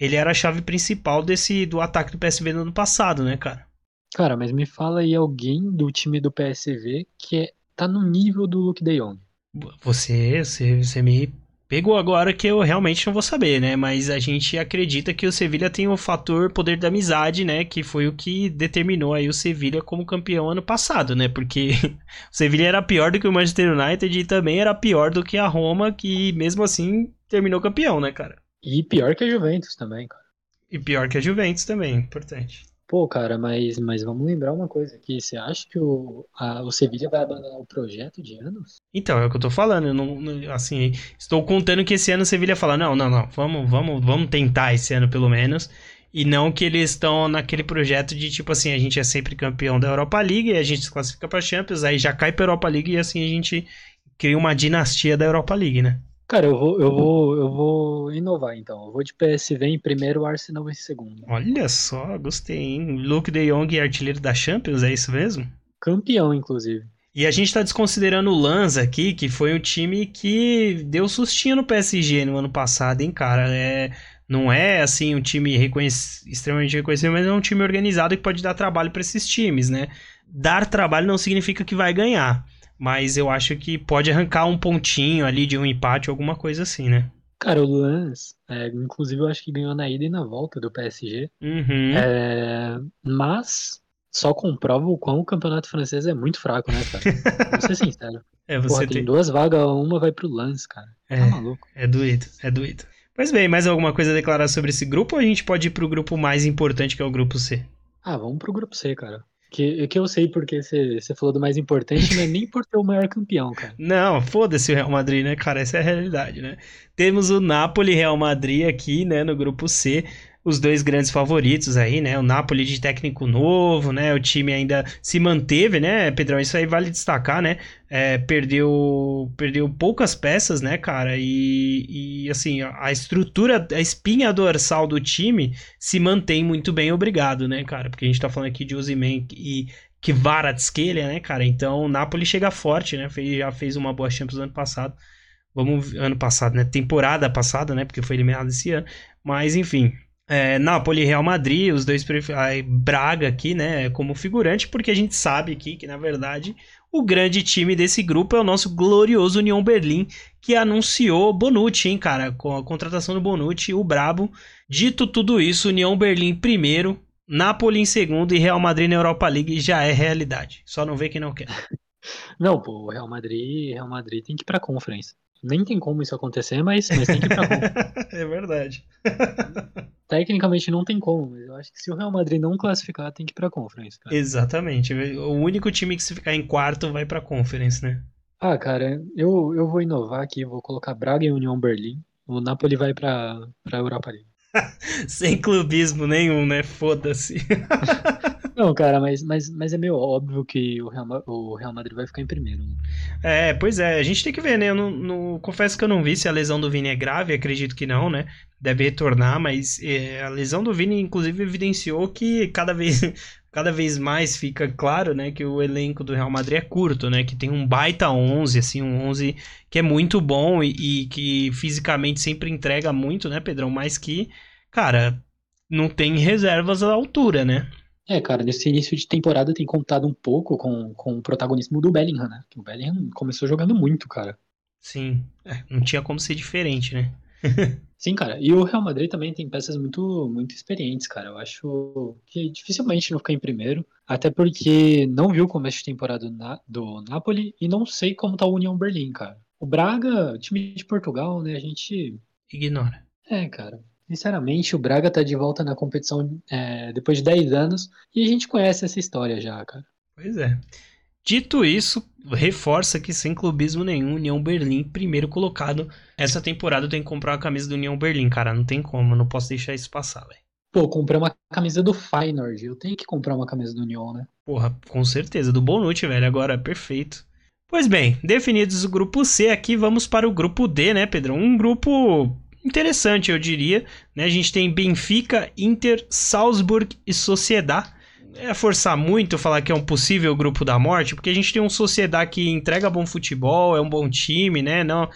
Ele era a chave principal desse do ataque do PSV no ano passado, né, cara? Cara, mas me fala aí alguém do time do PSV que é tá no nível do Luke De Jong. Você, você, você me pegou agora que eu realmente não vou saber, né? Mas a gente acredita que o Sevilha tem o fator poder da amizade, né? Que foi o que determinou aí o Sevilha como campeão ano passado, né? Porque o Sevilha era pior do que o Manchester United e também era pior do que a Roma, que mesmo assim terminou campeão, né, cara? E pior que a Juventus também, cara. E pior que a Juventus também, importante. Pô, cara, mas, mas vamos lembrar uma coisa aqui. Você acha que o, a, o Sevilla vai abandonar o projeto de anos? Então, é o que eu tô falando. Eu não, não, assim, estou contando que esse ano o Sevilla fala, não, não, não, vamos, vamos, vamos tentar esse ano pelo menos. E não que eles estão naquele projeto de tipo assim, a gente é sempre campeão da Europa League, e a gente se classifica pra Champions, aí já cai pra Europa League e assim a gente cria uma dinastia da Europa League, né? Cara, eu vou, eu vou, eu vou inovar então. Eu vou de PSV em primeiro, Arsenal em segundo. Olha só, gostei, hein? Luke De Jong, artilheiro da Champions, é isso mesmo? Campeão, inclusive. E a gente tá desconsiderando o Lanza aqui, que foi um time que deu sustinho no PSG no ano passado, hein, cara? É, não é assim um time reconhec... extremamente reconhecido, mas é um time organizado que pode dar trabalho para esses times, né? Dar trabalho não significa que vai ganhar. Mas eu acho que pode arrancar um pontinho ali de um empate, alguma coisa assim, né? Cara, o Lance, é, inclusive eu acho que ganhou na ida e na volta do PSG. Uhum. É, mas só comprova o quão o campeonato francês é muito fraco, né, cara? Vou ser sincero. É, você Porra, tem. tem duas vagas, uma vai pro Lance, cara. Tá É. maluco. É doído, é doído. Pois bem, mais alguma coisa a declarar sobre esse grupo ou a gente pode ir pro grupo mais importante, que é o grupo C? Ah, vamos pro grupo C, cara. Que, que eu sei porque você falou do mais importante, não é nem por ter o maior campeão, cara. Não, foda-se o Real Madrid, né, cara? Essa é a realidade, né? Temos o Napoli Real Madrid aqui, né, no grupo C. Os dois grandes favoritos aí, né? O Napoli de técnico novo, né? O time ainda se manteve, né, Pedrão? Isso aí vale destacar, né? É, perdeu, perdeu poucas peças, né, cara? E, e assim, a estrutura, a espinha dorsal do time se mantém muito bem, obrigado, né, cara? Porque a gente tá falando aqui de Ozyman e Kvaratskhelia, né, cara? Então o Napoli chega forte, né? Fez, já fez uma boa Champions ano passado. Vamos ano passado, né? Temporada passada, né? Porque foi eliminado esse ano. Mas enfim, é, Napoli e Real Madrid, os dois aí, Braga aqui, né? Como figurante, porque a gente sabe aqui que na verdade o grande time desse grupo é o nosso glorioso União Berlim, que anunciou Bonucci, hein, cara? Com a contratação do Bonucci, o Brabo. Dito tudo isso, União Berlim primeiro, Napoli em segundo e Real Madrid na Europa League já é realidade. Só não vê quem não quer. Não, pô, Real Madrid, Real Madrid tem que ir pra Conference. Nem tem como isso acontecer, mas, mas tem que ir pra Conference. é verdade. Tecnicamente não tem como, mas eu acho que se o Real Madrid não classificar, tem que ir pra Conference, cara. Exatamente. O único time que se ficar em quarto vai pra Conference, né? Ah, cara, eu, eu vou inovar aqui, vou colocar Braga e União Berlim. O Napoli vai pra, pra Europa League. Sem clubismo nenhum, né? Foda-se. Não, cara, mas, mas, mas é meio óbvio que o Real, o Real Madrid vai ficar em primeiro. né? É, pois é, a gente tem que ver, né? Eu não, não- confesso que eu não vi se a lesão do Vini é grave, acredito que não, né? Deve retornar, mas é, a lesão do Vini, inclusive, evidenciou que cada vez, cada vez mais fica claro, né? Que o elenco do Real Madrid é curto, né? Que tem um baita 11, assim, um 11 que é muito bom e, e que fisicamente sempre entrega muito, né, Pedrão? Mas que, cara, não tem reservas à altura, né? É, cara, nesse início de temporada tem contado um pouco com, com o protagonismo do Bellingham, né? O Bellingham começou jogando muito, cara. Sim, é, não tinha como ser diferente, né? Sim, cara. E o Real Madrid também tem peças muito, muito experientes, cara. Eu acho que dificilmente não ficar em primeiro. Até porque não viu o começo de temporada do, Na- do Napoli e não sei como tá o União Berlim, cara. O Braga, time de Portugal, né? A gente. Ignora. É, cara. Sinceramente, o Braga tá de volta na competição é, depois de 10 anos e a gente conhece essa história já, cara. Pois é. Dito isso, reforça que sem clubismo nenhum, União Berlim, primeiro colocado. Essa temporada eu tenho que comprar uma camisa do União Berlim, cara. Não tem como, não posso deixar isso passar, velho. Pô, comprei uma camisa do Feyenoord. Eu tenho que comprar uma camisa do União, né? Porra, com certeza. Do Bonucci, velho. Agora, perfeito. Pois bem, definidos o grupo C, aqui vamos para o grupo D, né, Pedrão? Um grupo interessante, eu diria. Né? A gente tem Benfica, Inter, Salzburg e Sociedad. É forçar muito falar que é um possível grupo da morte, porque a gente tem um Sociedad que entrega bom futebol, é um bom time, né? Não,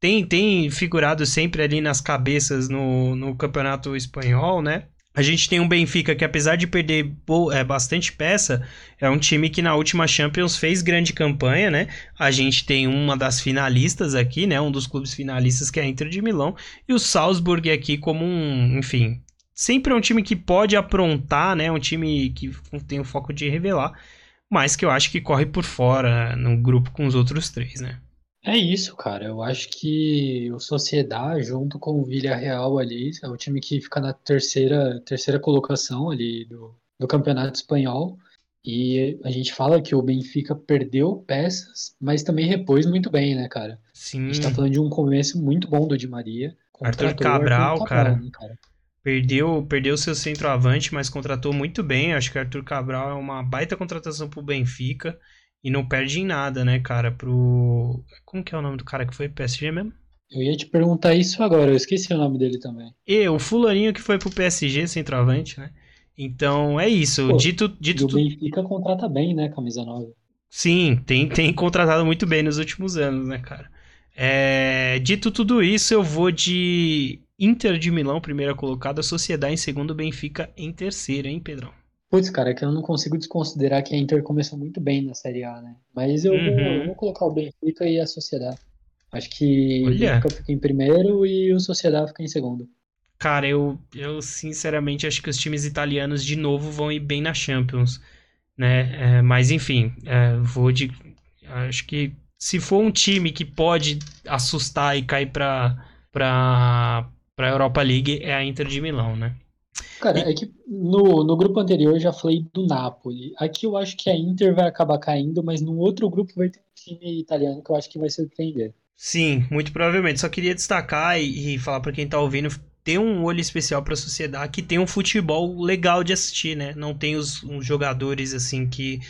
tem, tem figurado sempre ali nas cabeças no, no campeonato espanhol, né? A gente tem um Benfica que, apesar de perder é, bastante peça, é um time que na última Champions fez grande campanha, né? A gente tem uma das finalistas aqui, né? Um dos clubes finalistas que é a Inter de Milão. E o Salzburg aqui como um, enfim... Sempre é um time que pode aprontar, né? Um time que tem o foco de revelar. Mas que eu acho que corre por fora no grupo com os outros três, né? É isso, cara. Eu acho que o Sociedad, junto com o Villarreal ali, é o time que fica na terceira, terceira colocação ali do, do Campeonato Espanhol. E a gente fala que o Benfica perdeu peças, mas também repôs muito bem, né, cara? A Sim, gente tá falando de um começo muito bom do Di Maria. Arthur o Cabral, cara. né, cara? Perdeu, perdeu seu centroavante, mas contratou muito bem. Acho que Arthur Cabral é uma baita contratação pro Benfica. E não perde em nada, né, cara? Pro. Como que é o nome do cara que foi PSG mesmo? Eu ia te perguntar isso agora, eu esqueci o nome dele também. E o Fulaninho que foi pro PSG, centroavante, né? Então é isso. Pô, dito dito o tu- Benfica contrata bem, né, camisa nova. Sim, tem, tem contratado muito bem nos últimos anos, né, cara? É, dito tudo isso, eu vou de Inter de Milão, primeira colocada, Sociedade em segundo, Benfica em terceiro, hein, Pedrão? Putz, cara, é que eu não consigo desconsiderar que a Inter começou muito bem na Série A, né? Mas eu, vou, Uhum. eu vou colocar o Benfica e a Sociedad. Acho que o. Benfica fica em primeiro e o Sociedad fica em segundo. Cara, eu, eu sinceramente acho que os times italianos de novo vão ir bem na Champions. né? É, mas enfim, é, vou de. Acho que se for um time que pode assustar e cair para para para Europa League é a Inter de Milão, né? Cara, e... é que no, no grupo anterior eu já falei do Napoli. Aqui eu acho que a Inter vai acabar caindo, mas no outro grupo vai ter um time italiano que eu acho que vai surpreender. Sim, muito provavelmente. Só queria destacar e, e falar para quem tá ouvindo ter um olho especial para a sociedade que tem um futebol legal de assistir, né? Não tem os, os jogadores assim que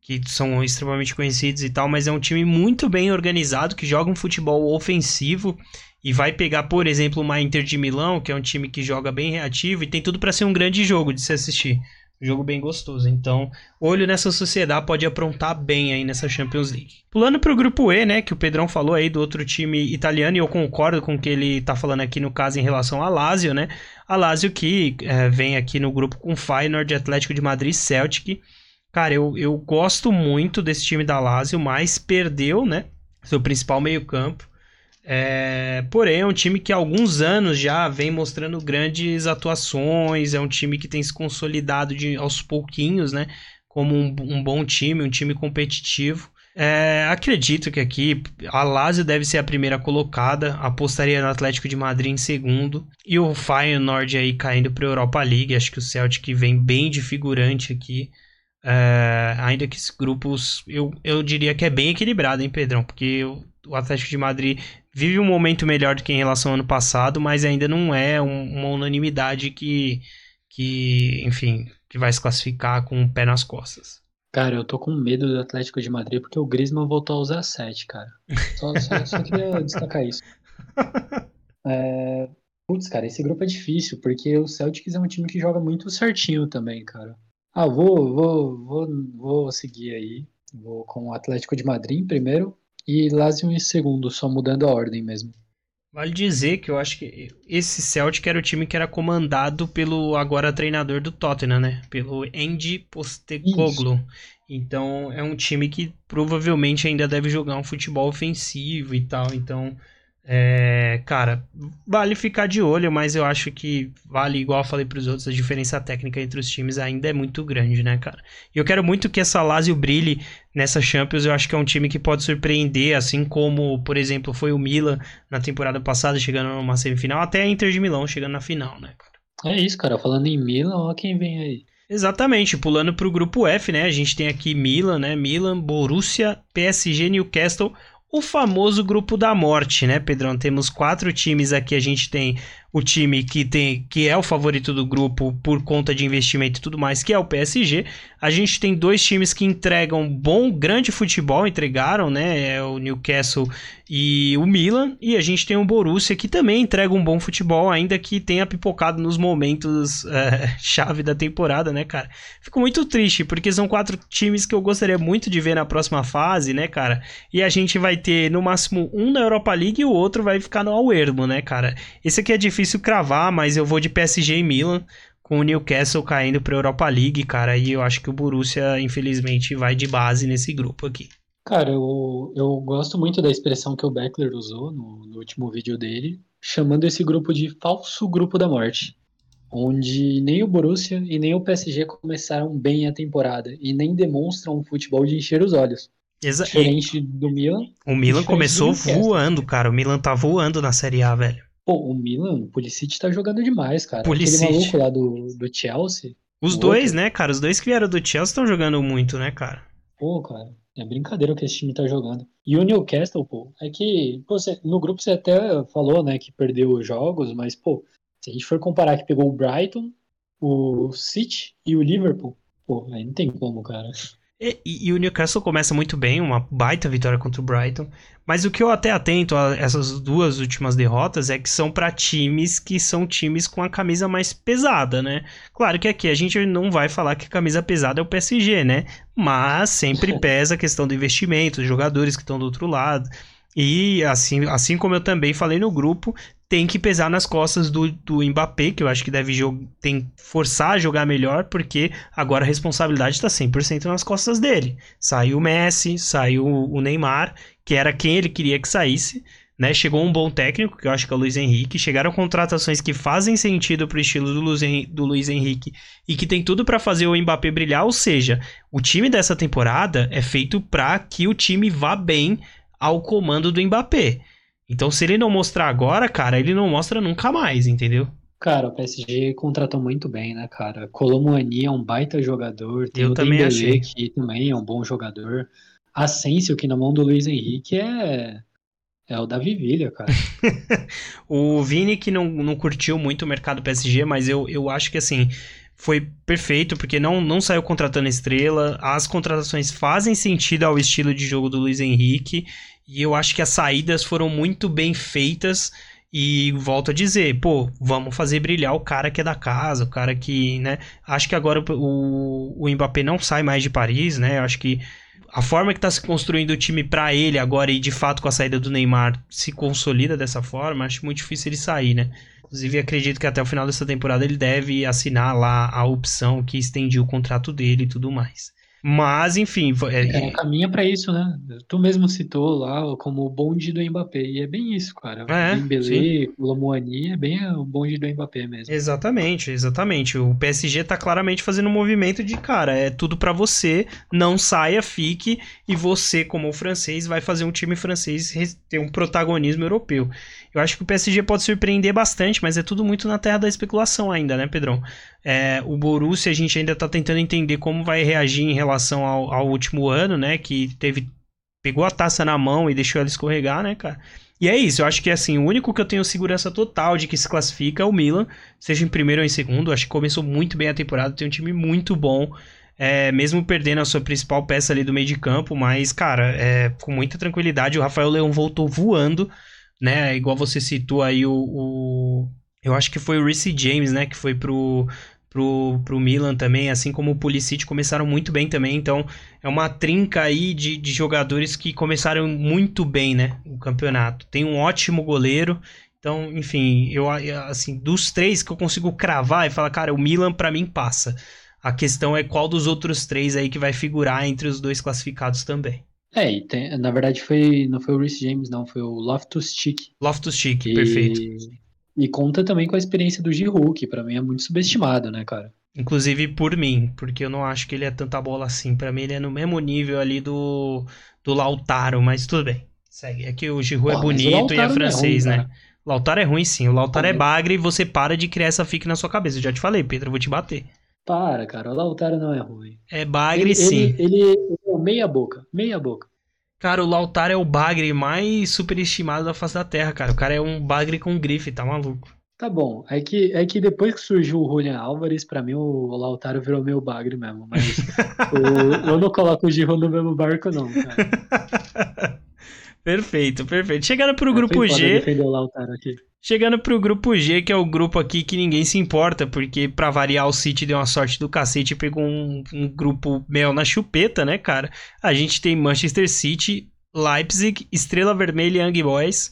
que são extremamente conhecidos e tal, mas é um time muito bem organizado que joga um futebol ofensivo e vai pegar, por exemplo, uma Inter de Milão, que é um time que joga bem reativo e tem tudo para ser um grande jogo de se assistir. Um jogo bem gostoso. Então, olho nessa sociedade pode aprontar bem aí nessa Champions League. Pulando para o grupo E, né, que o Pedrão falou aí do outro time italiano, e eu concordo com o que ele tá falando aqui no caso em relação a Lazio, né? A Lazio que é, vem aqui no grupo com Feyenoord, Atlético de Madrid, Celtic. Cara, eu, eu gosto muito desse time da Lazio, mas perdeu, né? Seu principal meio-campo. É, porém, é um time que há alguns anos já vem mostrando grandes atuações. É um time que tem se consolidado de, aos pouquinhos, né? Como um, um bom time, um time competitivo. É, acredito que aqui a Lazio deve ser a primeira colocada, apostaria no Atlético de Madrid em segundo e o Feyenoord aí caindo para a Europa League. Acho que o Celtic vem bem de figurante aqui. É, ainda que esses grupos eu, eu diria que é bem equilibrado, hein, Pedrão? Porque o Atlético de Madrid vive um momento melhor do que em relação ao ano passado, mas ainda não é um, uma unanimidade que, que, enfim, que vai se classificar com o pé nas costas. Cara, eu tô com medo do Atlético de Madrid porque o Griezmann voltou a usar 7, cara. Só, só, só queria destacar isso. É... Putz, cara, esse grupo é difícil, porque o Celtics é um time que joga muito certinho também, cara. Ah, vou, vou, vou, vou seguir aí. Vou com o Atlético de Madrid em primeiro, e Lazio em segundo, só mudando a ordem mesmo. Vale dizer que eu acho que esse Celtic era o time que era comandado pelo agora treinador do Tottenham, né? Pelo Andy Postecoglou. Então é um time que provavelmente ainda deve jogar um futebol ofensivo e tal. Então é, cara, vale ficar de olho, mas eu acho que vale, igual eu falei para os outros, a diferença técnica entre os times ainda é muito grande, né, cara? E eu quero muito que essa Lazio brilhe nessa Champions. Eu acho que é um time que pode surpreender, assim como, por exemplo, foi o Milan na temporada passada, chegando numa semifinal, até a Inter de Milão chegando na final, né, cara? É isso, cara. Falando em Milan, ó quem vem aí. Exatamente, pulando para o grupo F, né? A gente tem aqui Milan, né? Milan, Borussia, PSG, Newcastle, o famoso grupo da morte, né, Pedrão? Temos quatro times aqui. A gente tem o time que tem que é o favorito do grupo por conta de investimento e tudo mais, que é o PSG. A gente tem dois times que entregam bom, grande futebol, entregaram, né? É o Newcastle e o Milan. E a gente tem o Borussia que também entrega um bom futebol, ainda que tenha pipocado nos momentos é, chave da temporada, né, cara? Fico muito triste, porque são quatro times que eu gostaria muito de ver na próxima fase, né, cara? E a gente vai ter no máximo um na Europa League e o outro vai ficar no Alwermo, né, cara? Esse aqui é difícil difícil cravar, mas eu vou de PSG e Milan, com o Newcastle caindo para Europa League, cara. E eu acho que o Borussia, infelizmente, vai de base nesse grupo aqui. Cara, eu, eu gosto muito da expressão que o Beckler usou no, no último vídeo dele, chamando esse grupo de falso grupo da morte. Onde nem o Borussia e nem o PSG começaram bem a temporada e nem demonstram um futebol de encher os olhos. Exa diferente do Milan. O Milan começou voando, cara. O Milan tá voando na Série A, velho. Pô, o Milan, o Pulisic tá jogando demais, cara. Pulisic. Aquele maluco lá do, do Chelsea. Os dois, outro. né, cara? Os dois que vieram do Chelsea estão jogando muito, né, cara? Pô, cara, é brincadeira o que esse time tá jogando. E o Newcastle, pô, é que pô, você, no grupo você até falou, né, que perdeu os jogos, mas, pô, se a gente for comparar que pegou o Brighton, o City e o Liverpool, pô, aí não tem como, cara. E, e, o Newcastle começa muito bem, uma baita vitória contra o Brighton. Mas o que eu até atento a essas duas últimas derrotas é que são para times que são times com a camisa mais pesada, né? Claro que aqui a gente não vai falar que a camisa pesada é o PSG, né? Mas sempre pesa a questão do investimento, os jogadores que estão do outro lado. E assim, assim como eu também falei no grupo, tem que pesar nas costas do, do Mbappé, que eu acho que deve tem forçar a jogar melhor, porque agora a responsabilidade está 100% nas costas dele. Saiu o Messi, saiu o Neymar, que era quem ele queria que saísse, né? Chegou um bom técnico, que eu acho que é o Luiz Henrique. Chegaram contratações que fazem sentido pro estilo do Luiz, Henrique, do Luiz Henrique e que tem tudo para fazer o Mbappé brilhar. Ou seja, o time dessa temporada é feito para que o time vá bem ao comando do Mbappé. Então, se ele não mostrar agora, cara, ele não mostra nunca mais, entendeu? Cara, o PSG contratou muito bem, né, cara? Colomani é um baita jogador. Tem Eu o também Dembélé, achei. que também é um bom jogador. Asensio, que na mão do Luiz Henrique é, é o Davi Villa, cara. O Vini que não, não curtiu muito o mercado PSG, mas eu, eu acho que assim foi perfeito porque não, não saiu contratando estrela. As contratações fazem sentido ao estilo de jogo do Luiz Henrique e eu acho que as saídas foram muito bem feitas. E volto a dizer, pô, vamos fazer brilhar o cara que é da casa, o cara que, né? Acho que agora o, o Mbappé não sai mais de Paris, né? Eu acho que a forma que tá se construindo o time para ele agora e de fato com a saída do Neymar se consolida dessa forma, acho muito difícil ele sair, né? Inclusive acredito que até o final dessa temporada ele deve assinar lá a opção que estendia o contrato dele e tudo mais. Mas, enfim, é, caminha para isso, né? Tu mesmo citou lá como o bonde do Mbappé, e é bem isso, cara. É, Dembélé, Colomboani é bem o bonde do Mbappé mesmo. Exatamente, exatamente. O PSG tá claramente fazendo um movimento de, cara, é tudo para você, não saia, fique, e você, como francês, vai fazer um time francês ter um protagonismo europeu. Eu acho que o PSG pode surpreender bastante, mas é tudo muito na terra da especulação ainda, né, Pedrão? É, o Borussia a gente ainda tá tentando entender como vai reagir em relação ao, ao, último ano, né? Que teve. Pegou a taça na mão e deixou ela escorregar, né, cara? E é isso, eu acho que assim, o único que eu tenho segurança total de que se classifica é o Milan, seja em primeiro ou em segundo. Acho que começou muito bem a temporada, tem um time muito bom. É, mesmo perdendo a sua principal peça ali do meio de campo, mas, cara, é, com muita tranquilidade, o Rafael Leão voltou voando, né? Igual você citou aí o, o eu acho que foi o Reece James, né? Que foi pro, pro, pro Milan também, assim como o Pulisic começaram muito bem também. Então é uma trinca aí de, de jogadores que começaram muito bem, né? O campeonato. Tem um ótimo goleiro. Então, enfim, eu assim, dos três que eu consigo cravar e falar, cara, o Milan para mim passa. A questão é qual dos outros três aí que vai figurar entre os dois classificados também. É, e tem, na verdade foi, não foi o Reece James, não, foi o Loftus-Cheek. Loftus-Cheek, e... perfeito. E conta também com a experiência do Giroud, que pra mim é muito subestimado, né, cara? Inclusive por mim, porque eu não acho que ele é tanta bola assim. Para mim ele é no mesmo nível ali do, do Lautaro, mas tudo bem. Segue. É que o Giroud é bonito e é francês, é ruim, né? Lautaro é ruim sim. O Lautaro é bagre e você para de criar essa fique na sua cabeça. Eu já te falei, Pedro, eu vou te bater. Para, cara. O Lautaro não é ruim. É bagre ele, sim. Ele, ele é meia boca. Meia boca. Cara, o Lautaro é o bagre mais superestimado da face da terra, cara. O cara é um bagre com grife, tá maluco. Tá bom, é que, é que depois que surgiu o Julian Álvares, pra mim o Lautaro virou meu bagre mesmo. Mas o, eu não coloco o Giro no mesmo barco, não, cara. perfeito, perfeito. Chegando pro grupo G. Chegando pro grupo G, que é o grupo aqui que ninguém se importa, porque pra variar o City deu uma sorte do cacete e pegou um, um grupo mel na chupeta, né, cara? A gente tem Manchester City, Leipzig, Estrela Vermelha e Young Boys.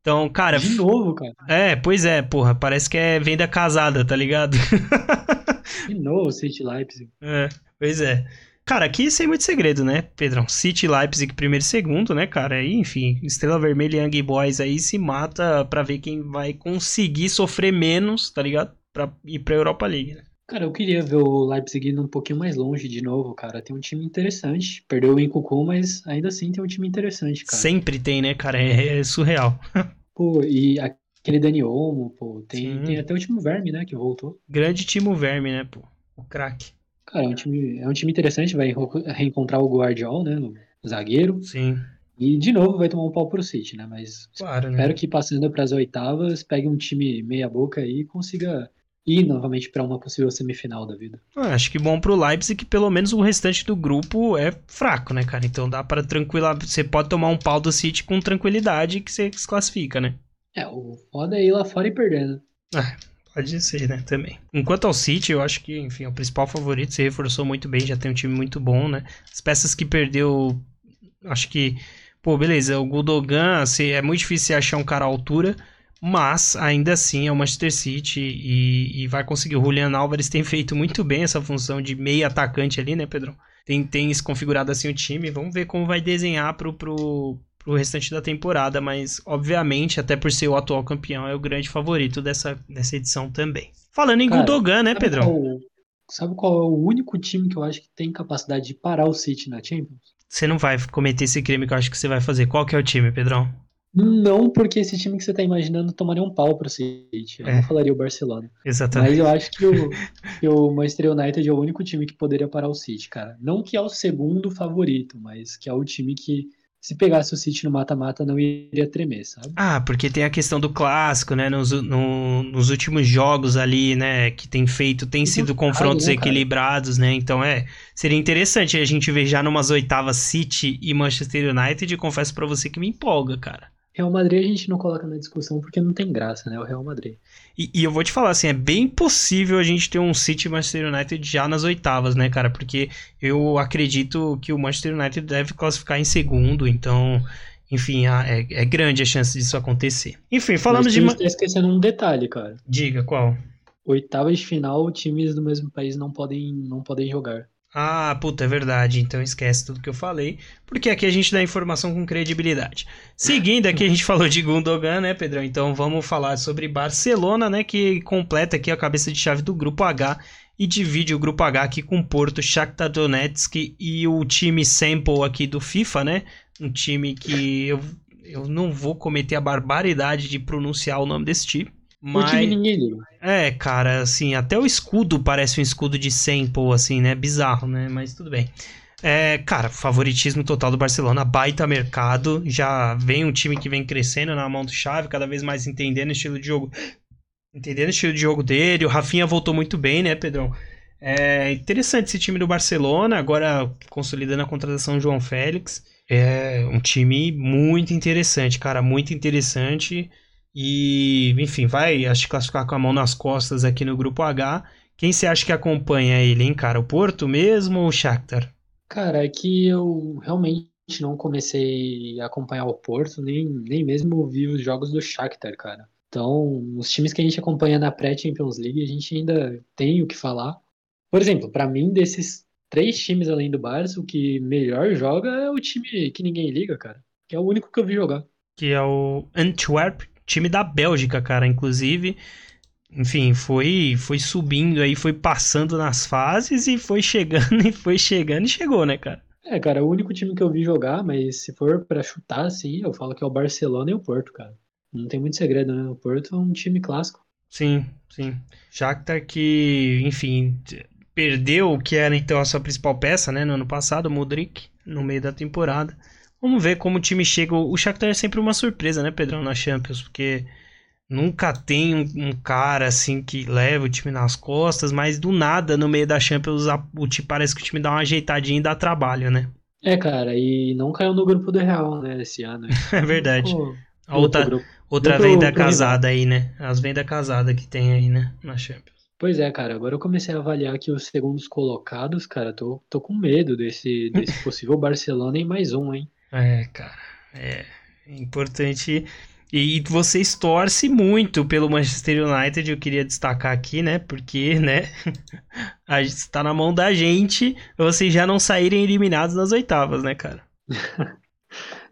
Então, cara. De novo, cara. É, pois é, porra. Parece que é venda casada, tá ligado? De novo, City Leipzig. É, pois é. Cara, aqui sem muito segredo, né, Pedrão? City Leipzig primeiro e segundo, né, cara? Aí, enfim, Estrela Vermelha e Young Boys aí se mata pra ver quem vai conseguir sofrer menos, tá ligado? Pra ir pra Europa League, né? Cara, eu queria ver o Leipzig indo um pouquinho mais longe de novo, cara. Tem um time interessante. Perdeu o Encucu, mas ainda assim tem um time interessante, cara. Sempre tem, né, cara? É, é surreal. Pô, e aquele Dani Olmo, pô, tem, tem até o time Verme, né, que voltou. Grande time Verme, né, pô. O craque. Cara, é um, time, é um time interessante, vai reencontrar o Guardiol, né, o zagueiro. Sim. E de novo vai tomar um pau pro City, né, mas claro, espero né? que passando para as oitavas, pegue um time meia boca aí e consiga ir novamente para uma possível semifinal da vida. Ah, acho que bom pro Leipzig que pelo menos o restante do grupo é fraco, né, cara? Então dá para tranquila, você pode tomar um pau do City com tranquilidade que você se classifica, né? É, o foda é ir lá fora e perder, né? Ah, pode ser, né, também. Enquanto ao City, eu acho que, enfim, é o principal favorito, se reforçou muito bem, já tem um time muito bom, né? As peças que perdeu, acho que, pô, beleza, o Gudogan, assim, é muito difícil achar um cara à altura, mas ainda assim é o Manchester City e, e, vai conseguir. O Julian Álvares tem feito muito bem essa função de meio atacante ali, né, Pedro? Tem, tem se configurado assim o time. Vamos ver como vai desenhar pro, pro, pro restante da temporada, mas obviamente, até por ser o atual campeão, é o grande favorito dessa, dessa edição também. Falando em Cara, Gundogan, né, Pedrão? qual- sabe qual é o único time que eu acho que tem capacidade de parar o City na Champions? Você não vai cometer esse crime que eu acho que você vai fazer. Qual que é o time, Pedrão? Não porque esse time que você tá imaginando tomaria um pau pro City. Eu É. não falaria o Barcelona. Exatamente. Mas eu acho que o, que o Manchester United é o único time que poderia parar o City, cara. Não que é o segundo favorito, mas que é o time que, se pegasse o City no mata-mata, não iria tremer, sabe? Ah, porque tem a questão do clássico, né? Nos, no- nos últimos jogos ali, né? Que tem feito, tem Muito sido confrontos né, equilibrados, né? Então é. Seria interessante a gente ver já numas oitavas City e Manchester United. E confesso pra você que me empolga, cara. Real Madrid a gente não coloca na discussão porque não tem graça, né? O Real Madrid. E, e eu vou te falar assim, é bem possível a gente ter um City Manchester United já nas oitavas, né, cara? Porque eu acredito que o Manchester United deve classificar em segundo, então, enfim, é, é grande a chance disso acontecer. Enfim, falando Mas de. está esquecendo um detalhe, cara. Diga, qual? Oitavas de final, times do mesmo país não podem, não podem jogar. Ah, puta, é verdade. Então esquece tudo que eu falei, porque aqui a gente dá informação com credibilidade. Seguindo aqui, a gente falou de Gundogan, né, Pedrão? Então vamos falar sobre Barcelona, né, que completa aqui a cabeça de chave do grupo H e divide o grupo H aqui com Porto, Shakhtar Donetsk e o time sample aqui do FIFA, né? Um time que eu, eu não vou cometer a barbaridade de pronunciar o nome desse time. O Mas... time ninguém liga. É, cara, assim, até o escudo parece um escudo de sample, assim, né? Bizarro, né? Mas tudo bem. É, cara, favoritismo total do Barcelona, baita mercado. Já vem um time que vem crescendo na mão do Chave, cada vez mais entendendo o estilo de jogo. Entendendo o estilo de jogo dele. O Rafinha voltou muito bem, né, Pedrão? É interessante esse time do Barcelona, agora consolidando a contratação do João Félix. É um time muito interessante, cara, muito interessante. E, enfim, vai acho que classificar com a mão nas costas aqui no grupo H. Quem você acha que acompanha ele, hein, cara? O Porto mesmo ou o Shakhtar? Cara, é que eu realmente não comecei a acompanhar o Porto, nem, nem mesmo vi os jogos do Shakhtar, cara. Então, os times que a gente acompanha na pré-Champions League, a gente ainda tem o que falar. Por exemplo, pra mim, desses três times além do Barça, o que melhor joga é o time que ninguém liga, cara. Que é o único que eu vi jogar. Que é o Antwerp, time da Bélgica, cara, inclusive. Enfim, foi foi subindo aí, foi passando nas fases e foi chegando e foi chegando e chegou, né, cara? É, cara, o único time que eu vi jogar, mas se for pra chutar, assim, eu falo que é o Barcelona e o Porto, cara. Não tem muito segredo, né? O Porto é um time clássico. Sim, sim. Shakhtar que, enfim, perdeu o que era então a sua principal peça, né, no ano passado, o Modric, no meio da temporada. Vamos ver como o time chega. O Shakhtar é sempre uma surpresa, né, Pedrão, na Champions, porque nunca tem um, um cara assim que leva o time nas costas, mas do nada, no meio da Champions, a- o time parece que o time dá uma ajeitadinha e dá trabalho, né? É, cara, e não caiu no grupo do Real, né, esse ano. É verdade. A outra, grupo. outra grupo venda casada aí, né? As vendas casadas que tem aí, né, na Champions. Pois é, cara, agora eu comecei a avaliar aqui os segundos colocados, cara, tô, tô com medo desse, desse possível Barcelona em mais um, hein? É, cara, é importante. E vocês torcem muito pelo Manchester United, eu queria destacar aqui, né? Porque, né? A gente está na mão da gente, vocês já não saírem eliminados nas oitavas, né, cara?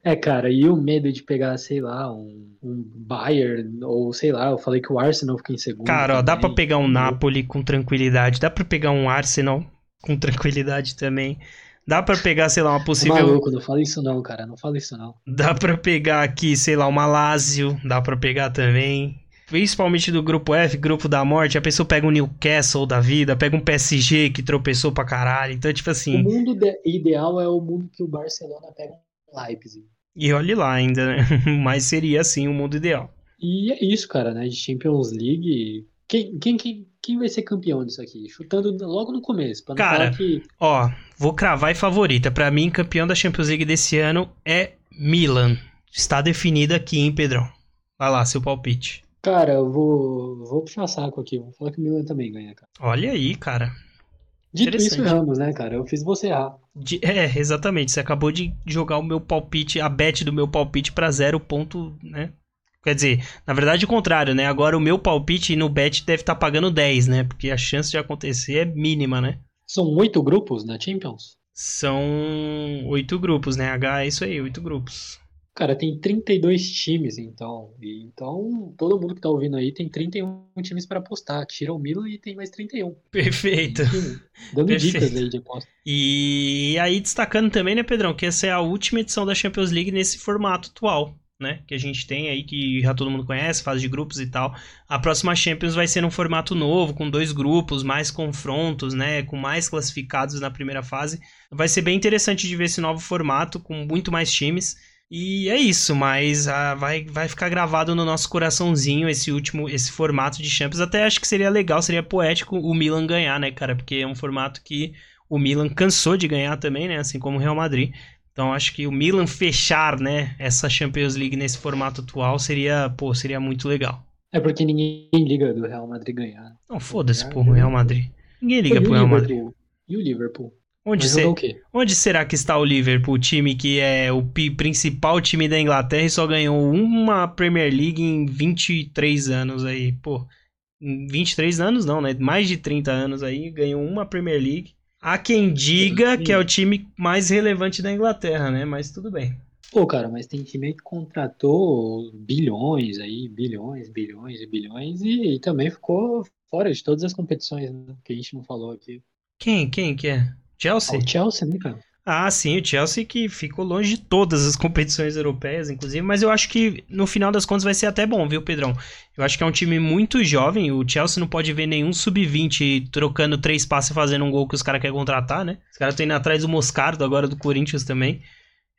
É, cara, e o medo de pegar, sei lá, um, um Bayern, ou sei lá, eu falei que o Arsenal fica em segundo. Cara, ó, dá pra pegar um Napoli com tranquilidade, dá pra pegar um Arsenal com tranquilidade também. Dá pra pegar, sei lá, uma possível. maluco, não fala isso não, cara, não fala isso não. Dá pra pegar aqui, sei lá, uma Lazio, dá pra pegar também. Principalmente do grupo F, grupo da morte, a pessoa pega um Newcastle da vida, pega um PSG que tropeçou pra caralho. Então, tipo O assim, mundo de- ideal é o mundo que o Barcelona pega um Leipzig. e olhe lá ainda, né? Mas seria assim o mundo ideal. E é isso, cara, né? De Champions League. Quem, quem, quem, quem vai ser campeão disso aqui? Chutando logo no começo, pra não Cara, falar que. Ó, vou cravar e favorita. Pra mim, campeão da Champions League desse ano é Milan. Está definido aqui, hein, Pedrão? Vai lá, seu palpite. Cara, eu vou, vou puxar saco aqui. Vou falar que o Milan também ganha, cara. Olha aí, cara. Dito isso, erramos, né, cara? Eu fiz você errar. De- é, exatamente. Você acabou de jogar o meu palpite, a bet do meu palpite pra zero ponto, né? Quer dizer, na verdade o contrário, né? Agora o meu palpite no bet deve estar pagando 10, né? Porque a chance de acontecer é mínima, né? São oito grupos na Champions? São oito grupos, né? H é isso aí, oito grupos. Cara, tem 32 times, então. E, então, todo mundo que tá ouvindo aí tem 31 times para apostar. Tira o Milan e tem mais 31. Perfeito. Enfim, dando Perfeito. dicas aí de aposta. E aí, destacando também, né, Pedrão, que essa é a última edição da Champions League nesse formato atual, né? Que a gente tem aí, que já todo mundo conhece, fase de grupos e tal. A próxima Champions vai ser num formato novo, com dois grupos, mais confrontos, né? Com mais classificados na primeira fase. Vai ser bem interessante de ver esse novo formato, com muito mais times. E é isso, mas ah, vai, vai ficar gravado no nosso coraçãozinho esse último, esse formato de Champions. Até acho que seria legal, seria poético o Milan ganhar, né, cara? Porque é um formato que o Milan cansou de ganhar também, né? Assim como o Real Madrid. Então acho que o Milan fechar, né, essa Champions League nesse formato atual seria, pô, seria muito legal. É porque ninguém liga do Real Madrid ganhar. Não, foda-se, pô, o Real Madrid. Ninguém liga pro Real Madrid. E o Liverpool? Onde, quê? onde será que está o Liverpool, o time que é o principal time da Inglaterra e só ganhou uma Premier League em 23 anos aí, pô. Em 23 anos não, né? Mais de 30 anos aí, ganhou uma Premier League. Há quem diga que é o time mais relevante da Inglaterra, né? Mas tudo bem. Pô, cara, mas tem time aí que contratou bilhões aí, bilhões, bilhões e bilhões, e, e também ficou fora de todas as competições, né, que a gente não falou aqui. Quem? Quem que é? Ah, Chelsea? o Chelsea, né, cara? Ah, sim, o Chelsea que ficou longe de todas as competições europeias, inclusive, mas eu acho que no final das contas vai ser até bom, viu, Pedrão? Eu acho que é um time muito jovem, o Chelsea não pode ver nenhum sub-20 trocando três passes e fazendo um gol que os caras querem contratar, né? Os caras estão indo atrás do Moscardo, agora do Corinthians também.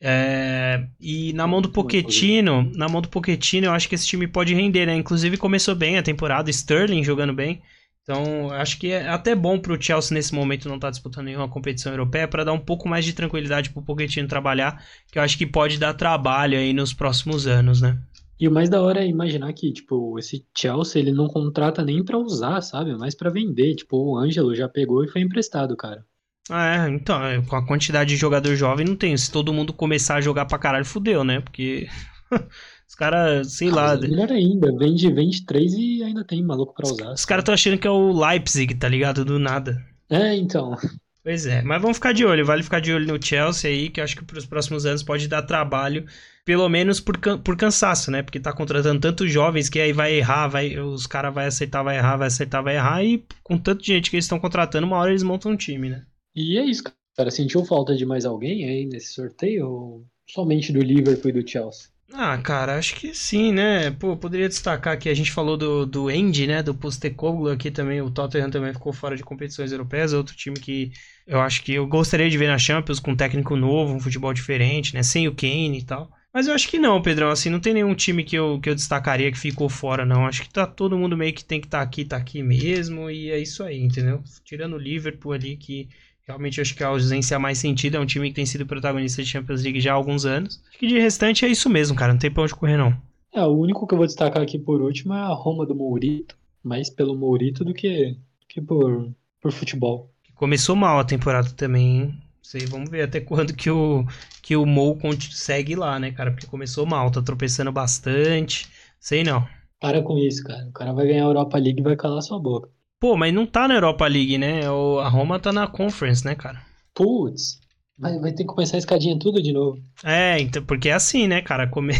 É, E na mão do Pochettino, na mão do Pochettino, eu acho que esse time pode render, né? Inclusive começou bem a temporada, Sterling jogando bem. Então, acho que é até bom pro Chelsea nesse momento não estar disputando nenhuma competição europeia para dar um pouco mais de tranquilidade pro Pochettino trabalhar, que eu acho que pode dar trabalho aí nos próximos anos, né? E o mais da hora é imaginar que, tipo, esse Chelsea, ele não contrata nem pra usar, sabe? É mais pra vender. Tipo, o Ângelo já pegou e foi emprestado, cara. Ah, é, então, é, com a quantidade de jogador jovem não tem. Se todo mundo começar a jogar pra caralho, fudeu, né? Porque os caras, sei Ah, lá, é melhor ainda, vende, vende três e ainda tem maluco pra usar. os caras estão achando que é o Leipzig, tá ligado? Do nada. É, então. Pois é, mas vamos ficar de olho, vale ficar de olho no Chelsea aí, que eu acho que pros próximos anos pode dar trabalho, pelo menos por, can- por cansaço, né? Porque tá contratando tantos jovens que aí vai errar, vai, os caras vai aceitar, vai errar, vai aceitar, vai errar, e com tanta gente que eles estão contratando, uma hora eles montam um time, né? E é isso, cara. Sentiu falta de mais alguém aí nesse sorteio? Ou somente do Liverpool e do Chelsea? Ah, cara, acho que sim, né? Pô, poderia destacar que a gente falou do, do Andy, né? Do Postecoglou aqui também. O Tottenham também ficou fora de competições europeias. Outro time que eu acho que eu gostaria de ver na Champions com um técnico novo, um futebol diferente, né? Sem o Kane e tal. Mas eu acho que não, Pedrão. Assim, não tem nenhum time que eu, que eu destacaria que ficou fora, não. Acho que tá todo mundo meio que tem que estar aqui, tá aqui mesmo. E é isso aí, entendeu? Tirando o Liverpool ali, que Realmente acho que a ausência mais sentido é um time que tem sido protagonista de Champions League já há alguns anos. Acho que de restante é isso mesmo, cara. Não tem pra onde correr, não. É, o único que eu vou destacar aqui por último é a Roma do Mourito. Mais pelo Mourito do que, que por, por futebol. Começou mal a temporada também, hein? Sei, vamos ver até quando que o, que o Mou segue lá, né, cara? Porque começou mal, tá tropeçando bastante. Sei não. Para com isso, cara. O cara vai ganhar a Europa League e vai calar sua boca. Pô, mas não tá na Europa League, né? O, a Roma tá na Conference, né, cara? Putz, vai, vai ter que começar a escadinha tudo de novo. É, então, porque é assim, né, cara? Come...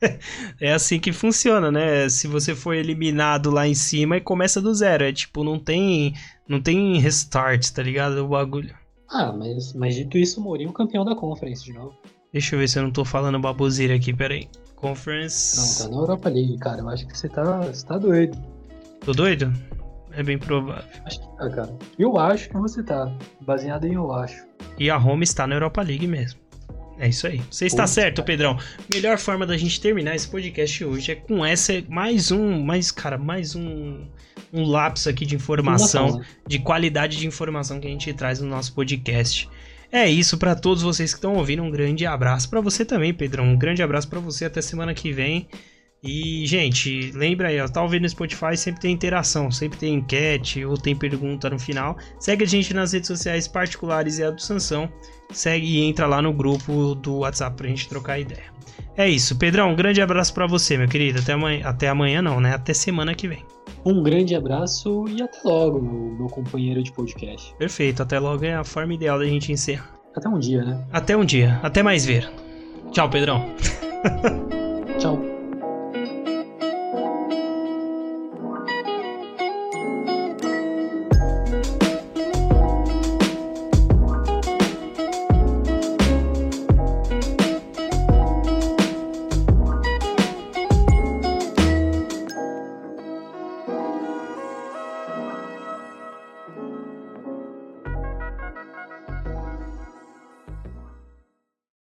é assim que funciona, né? Se você for eliminado lá em cima e começa do zero. É tipo, não tem. Não tem restart, tá ligado? O bagulho. Ah, mas, mas dito isso, o Mourinho campeão da Conference de novo. Deixa eu ver se eu não tô falando baboseira aqui, peraí. Não, Conference. tá na Europa League, cara. Eu acho que você tá, você tá doido. Tô doido? É bem provável. Acho que tá, cara. Eu acho que você tá. Baseado em eu acho. E a Roma está na Europa League mesmo. É isso aí. Você está Putz, certo, cara. Pedrão. Melhor forma da gente terminar esse podcast hoje é com essa mais um, mais cara, mais um um lapso aqui de informação, Informação, né? de qualidade de informação que a gente traz no nosso podcast. É isso pra todos vocês que estão ouvindo. Um grande abraço pra você também, Pedrão. Um grande abraço pra você até semana que vem. E, gente, lembra aí, ó, tá ouvindo no Spotify, sempre tem interação, sempre tem enquete ou tem pergunta no final. Segue a gente nas redes sociais particulares e a do Sansão. Segue e entra lá no grupo do WhatsApp pra gente trocar ideia. É isso, Pedrão, um grande abraço pra você, meu querido. Até amanhã, até amanhã não, né? Até semana que vem. Um grande abraço e até logo, meu, meu companheiro de podcast. Perfeito, até logo é a forma ideal da gente encerrar. Até um dia, né? Até um dia, até mais ver. Tchau, Pedrão. Tchau.